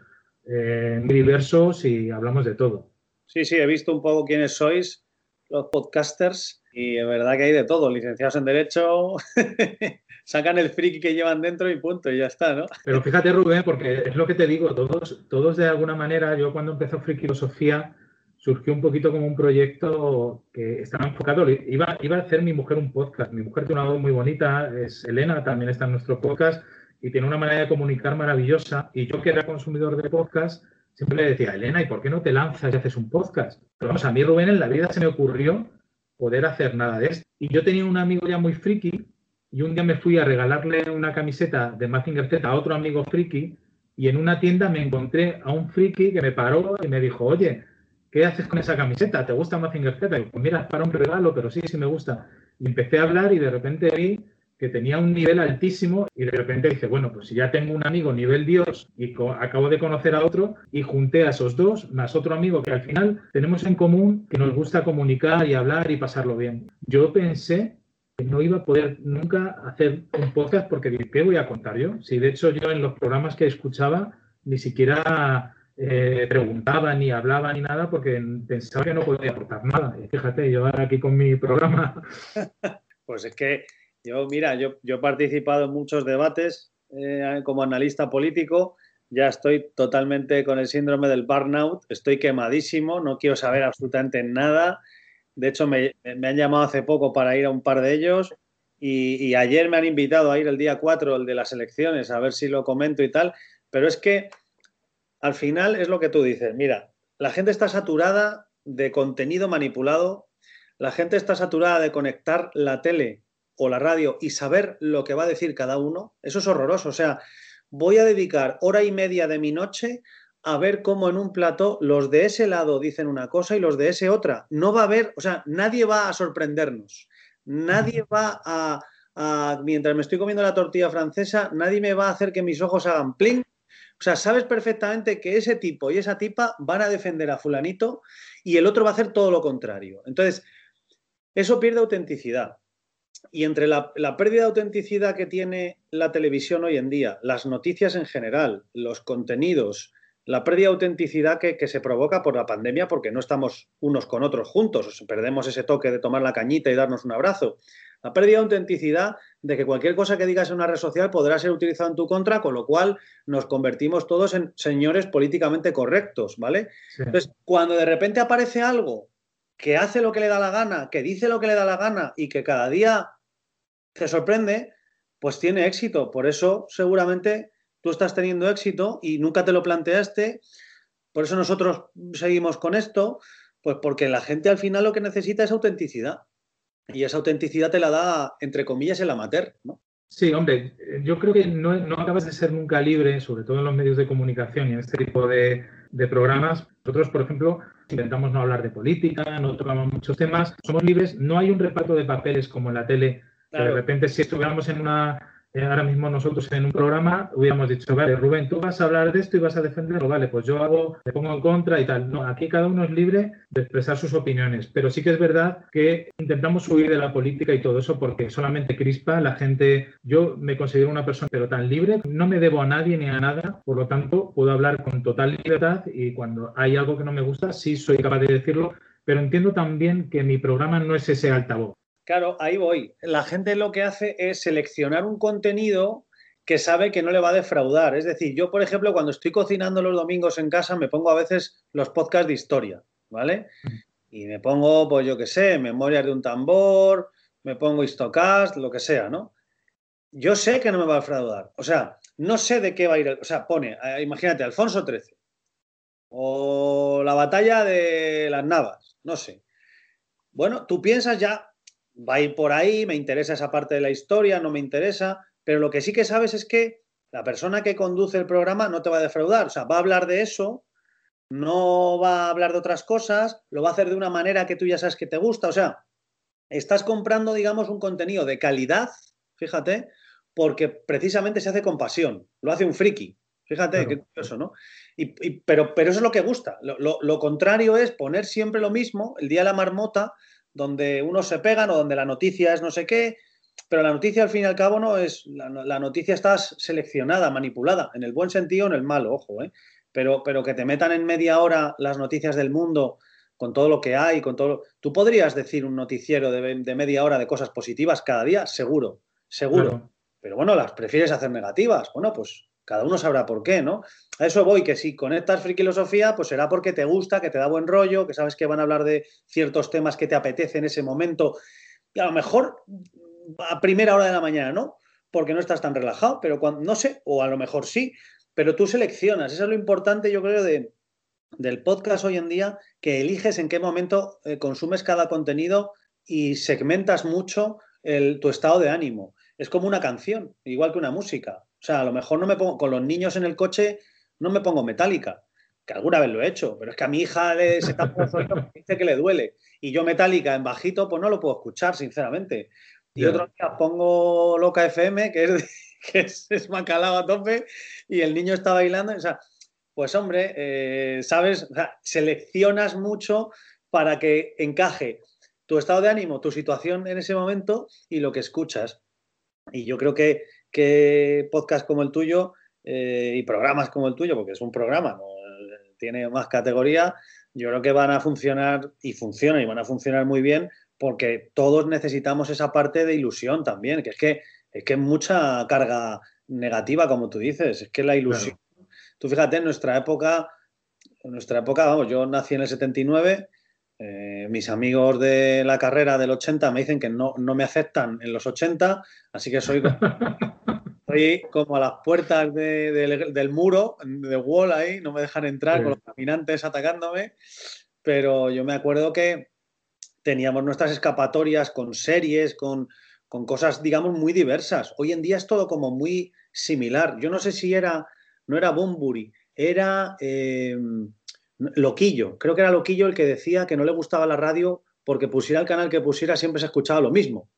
eh, muy diversos y hablamos de todo. Sí, sí, he visto un poco quiénes sois, los podcasters, y es verdad que hay de todo, licenciados en Derecho, sacan el friki que llevan dentro y punto, y ya está, ¿no? Pero fíjate, Rubén, porque es lo que te digo, todos, todos de alguna manera, yo cuando empezó Frikilosofía, surgió un poquito como un proyecto que estaba enfocado, iba, iba a hacer mi mujer un podcast, mi mujer tiene una voz muy bonita, es Elena, también está en nuestro podcast y tiene una manera de comunicar maravillosa y yo que era consumidor de podcast siempre le decía, Elena, ¿y por qué no te lanzas y haces un podcast? Pero vamos, a mí Rubén en la vida se me ocurrió poder hacer nada de esto. Y yo tenía un amigo ya muy friki y un día me fui a regalarle una camiseta de Mazinger Z a otro amigo friki y en una tienda me encontré a un friki que me paró y me dijo, oye, ¿qué haces con esa camiseta? ¿Te gusta Mazinger Z? Y pues mira, para un regalo, pero sí, sí me gusta. Y empecé a hablar y de repente vi que tenía un nivel altísimo y de repente dije, bueno, pues si ya tengo un amigo nivel Dios y acabo de conocer a otro y junté a esos dos más otro amigo que al final tenemos en común que nos gusta comunicar y hablar y pasarlo bien. Yo pensé que no iba a poder nunca hacer un podcast porque ¿qué voy a contar yo? Si de hecho yo en los programas que escuchaba ni siquiera eh, preguntaba ni hablaba ni nada porque pensaba que no podía aportar nada. Y fíjate, yo ahora aquí con mi programa. Pues es que yo, mira, yo, yo he participado en muchos debates eh, como analista político. Ya estoy totalmente con el síndrome del burnout, estoy quemadísimo, no quiero saber absolutamente nada. De hecho, me, han llamado hace poco para ir a un par de ellos y, y, ayer me han invitado a ir el día 4, el de las elecciones, a ver si lo comento y tal. Pero es que al final es lo que tú dices. Mira, la gente está saturada de contenido manipulado, la gente está saturada de conectar la tele o la radio y saber lo que va a decir cada uno, eso es horroroso. O sea, voy a dedicar hora y media de mi noche a ver cómo en un plato los de ese lado dicen una cosa y los de ese otra. No va a haber, o sea, nadie va a sorprendernos. Nadie va a, mientras me estoy comiendo la tortilla francesa, nadie me va a hacer que mis ojos hagan pling. O sea, sabes perfectamente que ese tipo y esa tipa van a defender a fulanito y el otro va a hacer todo lo contrario. Entonces, eso pierde autenticidad. Y entre la, pérdida de autenticidad que tiene la televisión hoy en día, las noticias en general, los contenidos, la pérdida de autenticidad que, se provoca por la pandemia porque no estamos unos con otros juntos, perdemos ese toque de tomar la cañita y darnos un abrazo. La pérdida de autenticidad de que cualquier cosa que digas en una red social podrá ser utilizada en tu contra, con lo cual nos convertimos todos en señores políticamente correctos, ¿vale? Entonces, cuando de repente aparece algo que hace lo que le da la gana, que dice lo que le da la gana y que cada día te sorprende, pues tiene éxito. Por eso seguramente tú estás teniendo éxito y nunca te lo planteaste. Por eso nosotros seguimos con esto, pues porque la gente al final lo que necesita es autenticidad. Y esa autenticidad te la da, entre comillas, el amateur, ¿no? Sí, hombre, yo creo que no, acabas de ser nunca libre, sobre todo en los medios de comunicación y en este tipo de, de programas. Nosotros, por ejemplo, intentamos no hablar de política, no tocamos muchos temas, somos libres, no hay un reparto de papeles como en la tele, que de repente si estuviéramos en una eh, ahora mismo nosotros en un programa hubiéramos dicho, vale, Rubén, tú vas a hablar de esto y vas a defenderlo, vale, pues yo hago, te pongo en contra y tal. No, aquí cada uno es libre de expresar sus opiniones, pero sí que es verdad que intentamos huir de la política y todo eso porque solamente crispa la gente. Yo me considero una persona pero tan libre, no me debo a nadie ni a nada, por lo tanto puedo hablar con total libertad y cuando hay algo que no me gusta, sí soy capaz de decirlo, pero entiendo también que mi programa no es ese altavoz. Claro, ahí voy. La gente lo que hace es seleccionar un contenido que sabe que no le va a defraudar. Es decir, yo, por ejemplo, cuando estoy cocinando los domingos en casa, me pongo a veces los podcasts de historia, ¿vale? Y me pongo, pues yo qué sé, memorias de un tambor, me pongo histocast, lo que sea, ¿no? Yo sé que no me va a defraudar. O sea, no sé de qué va a ir. O sea, pone, eh, imagínate, Alfonso XIII. O la batalla de las Navas, no sé. Bueno, tú piensas ya, va a ir por ahí, me interesa esa parte de la historia, no me interesa, pero lo que sí que sabes es que la persona que conduce el programa no te va a defraudar, o sea, va a hablar de eso, no va a hablar de otras cosas, lo va a hacer de una manera que tú ya sabes que te gusta, o sea, estás comprando, digamos, un contenido de calidad, fíjate, porque precisamente se hace con pasión, lo hace un friki, fíjate, qué curioso, ¿no? Y, pero, pero eso es lo que gusta, lo, lo contrario es poner siempre lo mismo, el día de la marmota, donde unos se pegan o donde la noticia es no sé qué, pero la noticia al fin y al cabo no es, la, noticia está seleccionada, manipulada, en el buen sentido o en el malo, ojo, ¿eh? pero, pero que te metan en media hora las noticias del mundo con todo lo que hay, con todo... Tú podrías decir un noticiero de, media hora de cosas positivas cada día, seguro, seguro. Pero bueno, las prefieres hacer negativas. Bueno, pues cada uno sabrá por qué, ¿no? A eso voy, que si conectas filosofía, pues será porque te gusta, que te da buen rollo, que sabes que van a hablar de ciertos temas que te apetece en ese momento. Y a lo mejor a primera hora de la mañana, ¿no? Porque no estás tan relajado, pero cuando, no sé, o a lo mejor sí, pero tú seleccionas. Eso es lo importante, yo creo, de, del podcast hoy en día, que eliges en qué momento eh, consumes cada contenido y segmentas mucho tu estado de ánimo. Es como una canción, igual que una música. O sea, a lo mejor no me pongo, con los niños en el coche, no me pongo metálica, que alguna vez lo he hecho, pero es que a mi hija le, se dice que le duele. Y yo metálica en bajito, pues no lo puedo escuchar, sinceramente. Y otro día pongo Loca FM, que es, que es, es macalado a tope, y el niño está bailando. O sea, pues hombre, eh, sabes, seleccionas mucho para que encaje tu estado de ánimo, tu situación en ese momento y lo que escuchas. Y yo creo que que podcast como el tuyo eh, y programas como el tuyo, porque es un programa, tiene más categoría, yo creo que van a funcionar y funcionan y van a funcionar muy bien porque todos necesitamos esa parte de ilusión también, que es que es que mucha carga negativa, como tú dices, es que la ilusión. Tú fíjate, en nuestra época, en nuestra época, vamos, yo nací en el 79, eh, mis amigos de la carrera del 80 me dicen que no, no me aceptan en los 80, así que soy como a las puertas del muro, de wall ahí, no me dejan entrar con los caminantes atacándome, pero yo me acuerdo que teníamos nuestras escapatorias con series, con, con cosas, digamos, muy diversas. Hoy en día es todo como muy similar. Yo no sé si era, no era Bumburi, era eh, Loquillo. Creo que era Loquillo el que decía que no le gustaba la radio porque pusiera el canal que pusiera siempre se escuchaba lo mismo.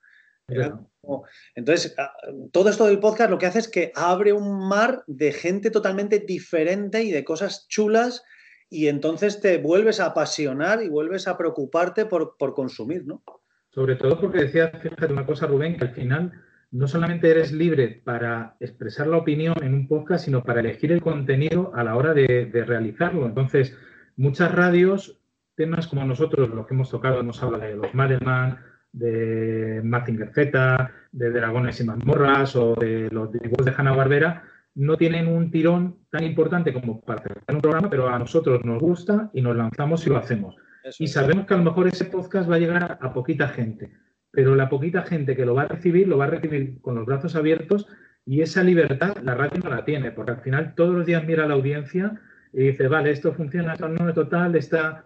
Entonces, ah, todo esto del podcast lo que hace es que abre un mar de gente totalmente diferente y de cosas chulas y entonces te vuelves a apasionar y vuelves a preocuparte por, por consumir, ¿no? Sobre todo porque decía, fíjate una cosa, Rubén, que al final no solamente eres libre para expresar la opinión en un podcast, sino para elegir el contenido a la hora de, realizarlo. Entonces, muchas radios, temas como nosotros, los que hemos tocado, hemos hablado de los Madelman, de Mazinger Z, de Dragones y Mazmorras o de los dibujos de Hanna Barbera, no tienen un tirón tan importante como para hacer un programa, pero a nosotros nos gusta y nos lanzamos y lo hacemos. Y sabemos que a lo mejor ese podcast va a llegar a, poquita gente, pero la poquita gente que lo va a recibir, lo va a recibir con los brazos abiertos y esa libertad la radio no la tiene, porque al final todos los días mira la audiencia y dice, vale, esto funciona, esto no es total, está...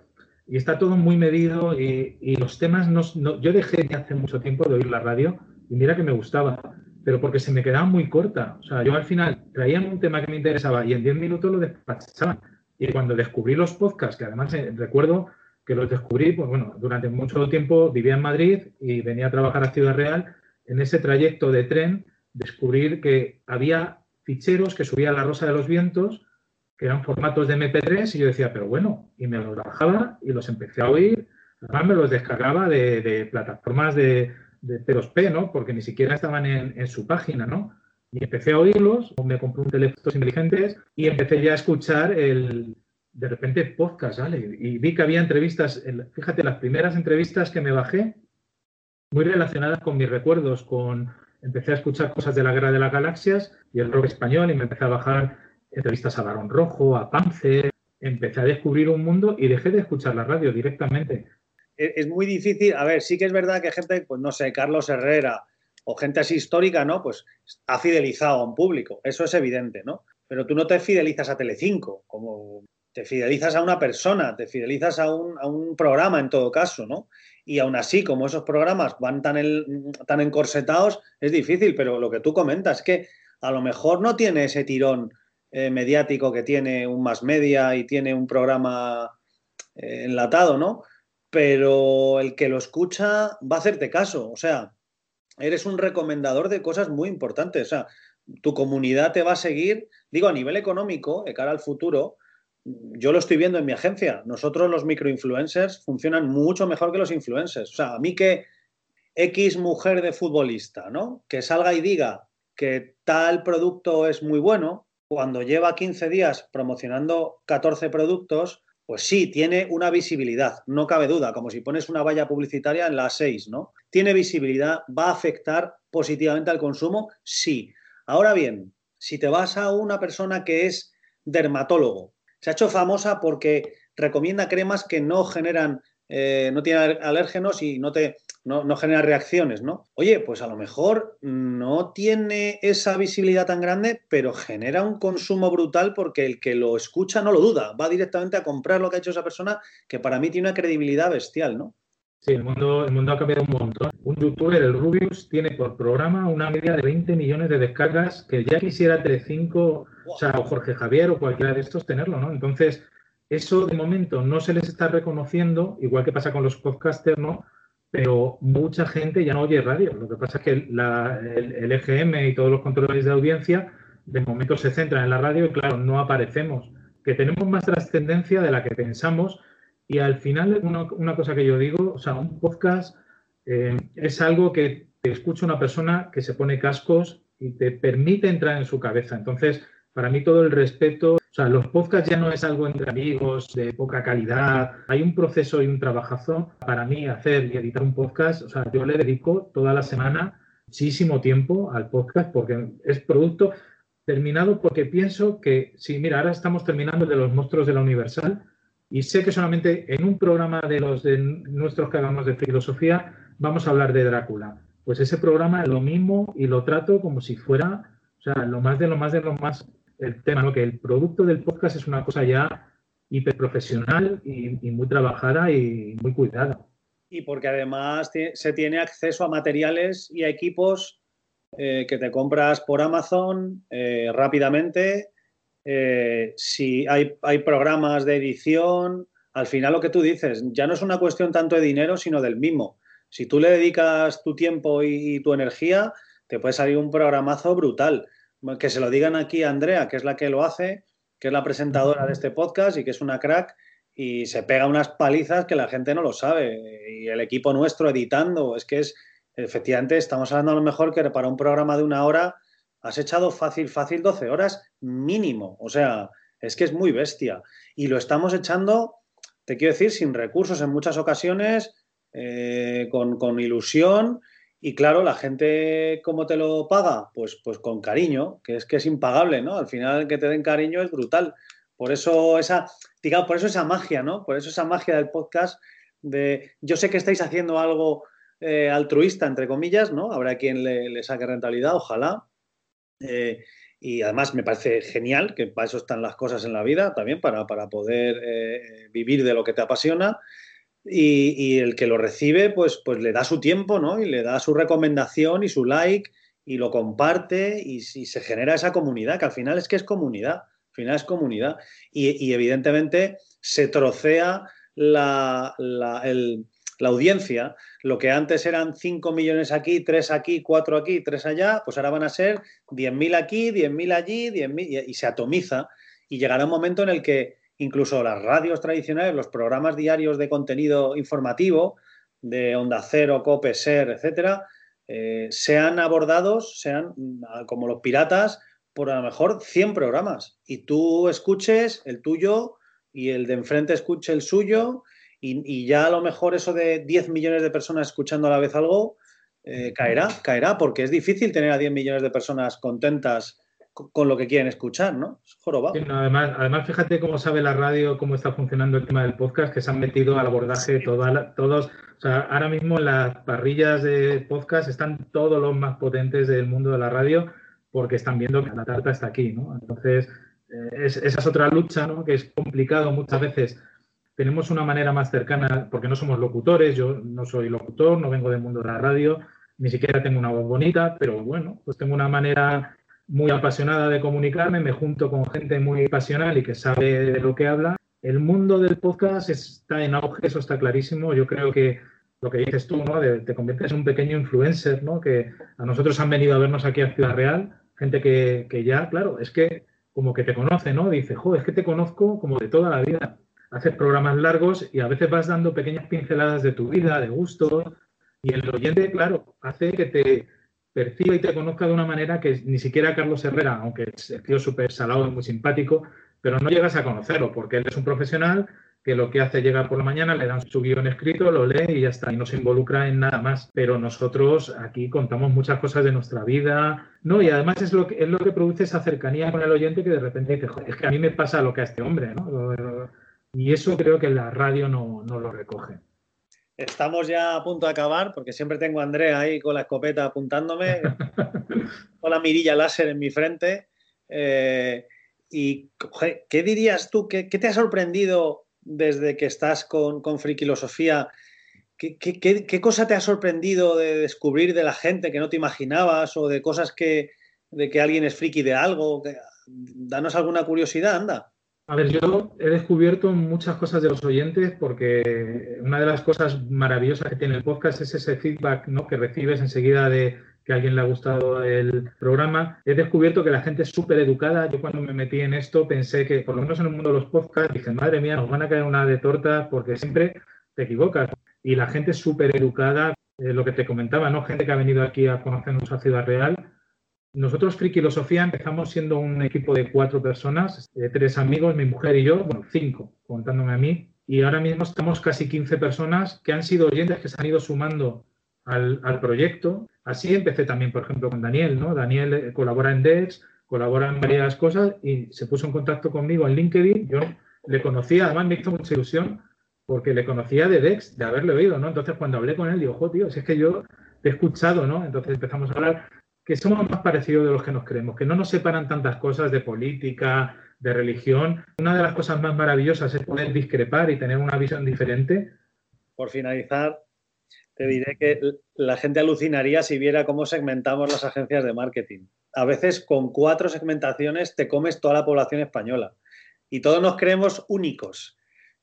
Y está todo muy medido y, los temas no, Yo dejé de hace mucho tiempo de oír la radio y mira que me gustaba, pero porque se me quedaba muy corta. O sea, yo al final traía un tema que me interesaba y en 10 minutos lo despachaban. Y cuando descubrí los podcasts, que además eh, recuerdo que los descubrí, pues bueno, durante mucho tiempo vivía en Madrid y venía a trabajar a Ciudad Real. En ese trayecto de tren, descubrir que había ficheros que subía la Rosa de los Vientos, que eran formatos de MP3, y yo decía, pero bueno, y me los bajaba y los empecé a oír. Además, me los descargaba de, plataformas de, de P2P, ¿no? Porque ni siquiera estaban en, en, su página, ¿no? Y empecé a oírlos, me compré un teléfono inteligentes y empecé ya a escuchar el, de repente podcast, ¿vale? Y vi que había entrevistas, fíjate, las primeras entrevistas que me bajé, muy relacionadas con mis recuerdos, con empecé a escuchar cosas de la Guerra de las Galaxias y el rock español y me empecé a bajar entrevistas a Barón Rojo, a Panzer, empecé a descubrir un mundo y dejé de escuchar la radio directamente. Es muy difícil, a ver, sí que es verdad que gente, pues no sé, Carlos Herrera o gente así histórica, ¿no? Pues ha fidelizado a un público, eso es evidente, ¿no? Pero tú no te fidelizas a Telecinco, como te fidelizas a una persona, te fidelizas a un, programa en todo caso, ¿no? Y aún así, como esos programas van tan, tan encorsetados, es difícil, pero lo que tú comentas es que a lo mejor no tiene ese tirón eh, mediático que tiene un más media y tiene un programa eh, enlatado, ¿no? Pero el que lo escucha va a hacerte caso, o sea, eres un recomendador de cosas muy importantes, o sea, tu comunidad te va a seguir, digo, a nivel económico, de cara al futuro, yo lo estoy viendo en mi agencia. Nosotros los microinfluencers funcionan mucho mejor que los influencers. O sea, a mí que X mujer de futbolista, ¿no? Que salga y diga que tal producto es muy bueno, cuando lleva 15 días promocionando 14 productos, pues sí, tiene una visibilidad, no cabe duda, como si pones una valla publicitaria en la 6, ¿no? ¿Tiene visibilidad? ¿Va a afectar positivamente al consumo? Sí. Ahora bien, si te vas a una persona que es dermatólogo, se ha hecho famosa porque recomienda cremas que no generan, eh, no tienen alérgenos y no te no, no genera reacciones, ¿no? Oye, pues a lo mejor no tiene esa visibilidad tan grande, pero genera un consumo brutal porque el que lo escucha no lo duda, va directamente a comprar lo que ha hecho esa persona, que para mí tiene una credibilidad bestial, ¿no? Sí, el mundo, el mundo ha cambiado un montón. Un youtuber, el Rubius, tiene por programa una media de 20 millones de descargas que ya quisiera Telecinco o sea, o Jorge Javier o cualquiera de estos tenerlo, ¿no? Entonces, eso de momento no se les está reconociendo, igual que pasa con los podcasters, ¿no? Pero mucha gente ya no oye radio. Lo que pasa es que el, EGM y todos los controles de audiencia de momento se centran en la radio y, claro, no aparecemos. Que tenemos más trascendencia de la que pensamos y al final, una, cosa que yo digo, o sea, un podcast eh, es algo que escucha una persona que se pone cascos y te permite entrar en su cabeza. Entonces, para mí todo el respeto, o sea, los podcasts ya no es algo entre amigos de poca calidad, hay un proceso y un trabajazo para mí hacer y editar un podcast, o sea, yo le dedico toda la semana muchísimo tiempo al podcast porque es producto terminado porque pienso que, sí, mira, ahora estamos terminando de los monstruos de la Universal y sé que solamente en un programa de los de nuestros que hagamos de filosofía vamos a hablar de Drácula. Pues ese programa es lo mismo y lo trato como si fuera, o sea, lo más de lo más de lo más el tema, ¿no? que el producto del podcast es una cosa ya hiperprofesional y, y muy trabajada y muy cuidada. y porque además se tiene acceso a materiales y a equipos eh, que te compras por Amazon eh, rápidamente. Eh, si hay, hay programas de edición, al final lo que tú dices, ya no es una cuestión tanto de dinero, sino del mismo. Si tú le dedicas tu tiempo y, tu energía, te puede salir un programazo brutal. Que se lo digan aquí a Andrea, que es la que lo hace, que es la presentadora de este podcast y que es una crack y se pega unas palizas que la gente no lo sabe. Y el equipo nuestro editando, es que es, efectivamente, estamos hablando a lo mejor que para un programa de una hora has echado fácil, fácil 12 horas mínimo. O sea, es que es muy bestia. Y lo estamos echando, te quiero decir, sin recursos en muchas ocasiones, eh, con, ilusión. Y claro, la gente, ¿cómo te lo paga? Pues, pues con cariño, que es que es impagable, ¿no? Al final que te den cariño es brutal. Por eso esa, digamos, por eso esa magia, ¿no? Por eso esa magia del podcast de, yo sé que estáis haciendo algo eh, altruista, entre comillas, ¿no? Habrá quien le, saque rentabilidad, ojalá. Eh, y además me parece genial, que para eso están las cosas en la vida, también para, poder vivir de lo que te apasiona y, el que lo recibe, pues, pues le da su tiempo, ¿no? Y le da su recomendación y su like y lo comparte y, se genera esa comunidad, que al final es que es comunidad, al final es comunidad. Y, evidentemente se trocea la, audiencia. Lo que antes eran 5 millones aquí, 3 aquí, 4 aquí, 3 allá, pues ahora van a ser 10.000 aquí, 10.000 allí, 10.000 y se atomiza. Y llegará un momento en el que incluso las radios tradicionales, los programas diarios de contenido informativo de Onda Cero, Cope, Ser, etcétera, eh, sean abordados, sean mm, como los piratas, por a lo mejor 100 programas. Y tú escuches el tuyo y el de enfrente escuche el suyo y, ya a lo mejor eso de 10 millones de personas escuchando a la vez algo eh, caerá, caerá, porque es difícil tener a 10 millones de personas contentas con lo que quieren escuchar, ¿no? Es además, además, fíjate cómo sabe la radio, cómo está funcionando el tema del podcast, que se han metido al abordaje todos, o sea, ahora mismo en las parrillas de podcast están todos los más potentes del mundo de la radio porque están viendo que la tarta está aquí, ¿no? Entonces, eh, esa es otra lucha, ¿no? Que es complicado muchas veces. Tenemos una manera más cercana, porque no somos locutores, yo no soy locutor, no vengo del mundo de la radio, ni siquiera tengo una voz bonita, pero bueno, pues tengo una manera muy apasionada de comunicarme, me junto con gente muy pasional y que sabe de lo que habla. El mundo del podcast está en auge, eso está clarísimo. Yo creo que lo que dices tú, ¿no? te conviertes en un pequeño influencer, ¿no? Que a nosotros han venido a vernos aquí a Ciudad Real, gente que, que ya, claro, es que como que te conoce, ¿no? Dice, joder, es que te conozco como de toda la vida. Haces programas largos y a veces vas dando pequeñas pinceladas de tu vida, de gusto, y el oyente, claro, hace que te, perciba y te conozca de una manera que ni siquiera Carlos Herrera, aunque es el tío súper salado y muy simpático, pero no llegas a conocerlo, porque él es un profesional que lo que hace llega por la mañana, le dan su guion escrito, lo lee y ya está, y no se involucra en nada más. Pero nosotros aquí contamos muchas cosas de nuestra vida, ¿no? Y además es lo que, es lo que produce esa cercanía con el oyente que de repente dice, es que a mí me pasa lo que a este hombre, ¿no? Y eso creo que la radio no, no lo recoge. Estamos ya a punto de acabar porque siempre tengo a Andrea ahí con la escopeta apuntándome, con la mirilla láser en mi frente. Eh, y, ¿qué dirías tú? ¿Qué, te ha sorprendido desde que estás con, con Frikilosofía? ¿Qué, qué, cosa te ha sorprendido de descubrir de la gente que no te imaginabas o de cosas que, de que alguien es friki de algo? Danos alguna curiosidad, anda. A ver, yo he descubierto muchas cosas de los oyentes porque una de las cosas maravillosas que tiene el podcast es ese feedback ¿no? que recibes enseguida de que a alguien le ha gustado el programa. He descubierto que la gente es súper educada. Yo cuando me metí en esto pensé que, por lo menos en el mundo de los podcasts, dije, madre mía, nos van a caer una de torta porque siempre te equivocas. Y la gente es súper educada. Eh, lo que te comentaba, ¿no? Gente que ha venido aquí a conocernos a Ciudad Real nosotros, Frikilosofía, empezamos siendo un equipo de cuatro personas, eh, tres amigos, mi mujer y yo, bueno, cinco, contándome a mí, y ahora mismo estamos casi 15 personas que han sido oyentes que se han ido sumando al, proyecto. Así empecé también, por ejemplo, con Daniel, ¿no? Daniel eh, colabora en Dex, colabora en varias cosas y se puso en contacto conmigo en LinkedIn. Yo le conocía, además me hizo mucha ilusión porque le conocía de Dex, de haberle oído, ¿no? Entonces cuando hablé con él, digo, jo, tío, si es que yo te he escuchado, ¿no? Entonces empezamos a hablar que somos más parecidos de los que nos creemos, que no nos separan tantas cosas de política, de religión. Una de las cosas más maravillosas es poder discrepar y tener una visión diferente. Por finalizar, te diré que la gente alucinaría si viera cómo segmentamos las agencias de marketing. A veces con cuatro segmentaciones te comes toda la población española y todos nos creemos únicos.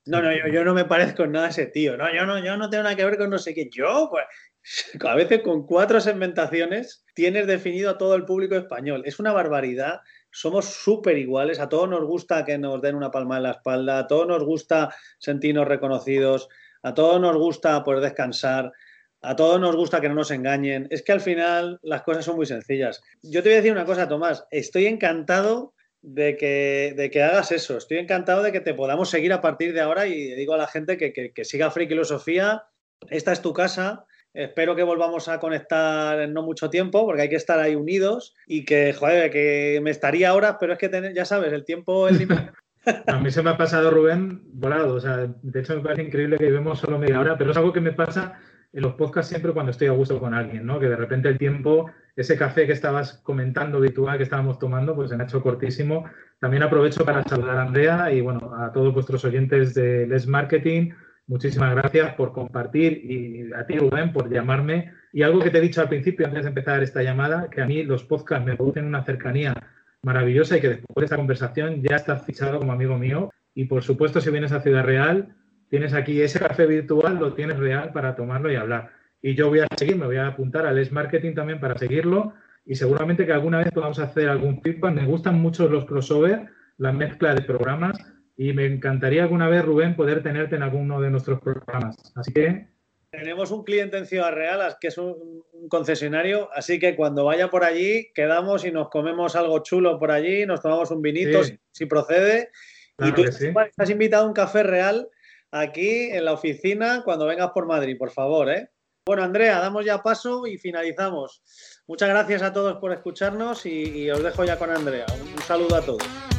No, no, yo, no me parezco en nada a ese tío. No, yo no, yo no tengo nada que ver con no sé qué. Yo, pues, a veces con cuatro segmentaciones tienes definido a todo el público español. Es una barbaridad. Somos súper iguales. A todos nos gusta que nos den una palma en la espalda. A todos nos gusta sentirnos reconocidos. A todos nos gusta poder descansar. A todos nos gusta que no nos engañen. Es que al final las cosas son muy sencillas. Yo te voy a decir una cosa, Tomás. Estoy encantado de que, de que hagas eso. Estoy encantado de que te podamos seguir a partir de ahora y digo a la gente que, que, que siga Free Filosofía. Esta es tu casa. Espero que volvamos a conectar en no mucho tiempo, porque hay que estar ahí unidos y que, joder, que me estaría horas, pero es que ya sabes, el tiempo es A mí se me ha pasado, Rubén, volado. O sea, de hecho me parece increíble que vivemos solo media hora, pero es algo que me pasa en los podcasts siempre cuando estoy a gusto con alguien, ¿no? Que de repente el tiempo, ese café que estabas comentando habitual que estábamos tomando, pues se me ha hecho cortísimo. También aprovecho para saludar a Andrea y, bueno, a todos vuestros oyentes de Les Marketing. Muchísimas gracias por compartir y a ti, Rubén, por llamarme. Y algo que te he dicho al principio, antes de empezar esta llamada, que a mí los podcasts me producen una cercanía maravillosa y que después de esta conversación ya estás fichado como amigo mío. Y por supuesto, si vienes a Ciudad Real, tienes aquí ese café virtual, lo tienes real para tomarlo y hablar. Y yo voy a seguir, me voy a apuntar al Les Marketing también para seguirlo y seguramente que alguna vez podamos hacer algún feedback. Me gustan mucho los crossover, la mezcla de programas y me encantaría alguna vez, Rubén, poder tenerte en alguno de nuestros programas. Así que tenemos un cliente en Ciudad Real, que es un, concesionario, así que cuando vaya por allí, quedamos y nos comemos algo chulo por allí, nos tomamos un vinito, si, procede. y tú estás invitado a un café real aquí en la oficina cuando vengas por Madrid, por favor. ¿eh? Bueno, Andrea, damos ya paso y finalizamos. Muchas gracias a todos por escucharnos y, os dejo ya con Andrea. un saludo a todos.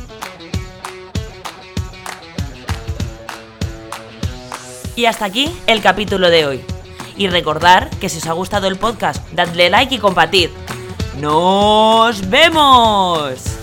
Y hasta aquí el capítulo de hoy. Y recordar que si os ha gustado el podcast, dadle like y compartid. ¡Nos vemos!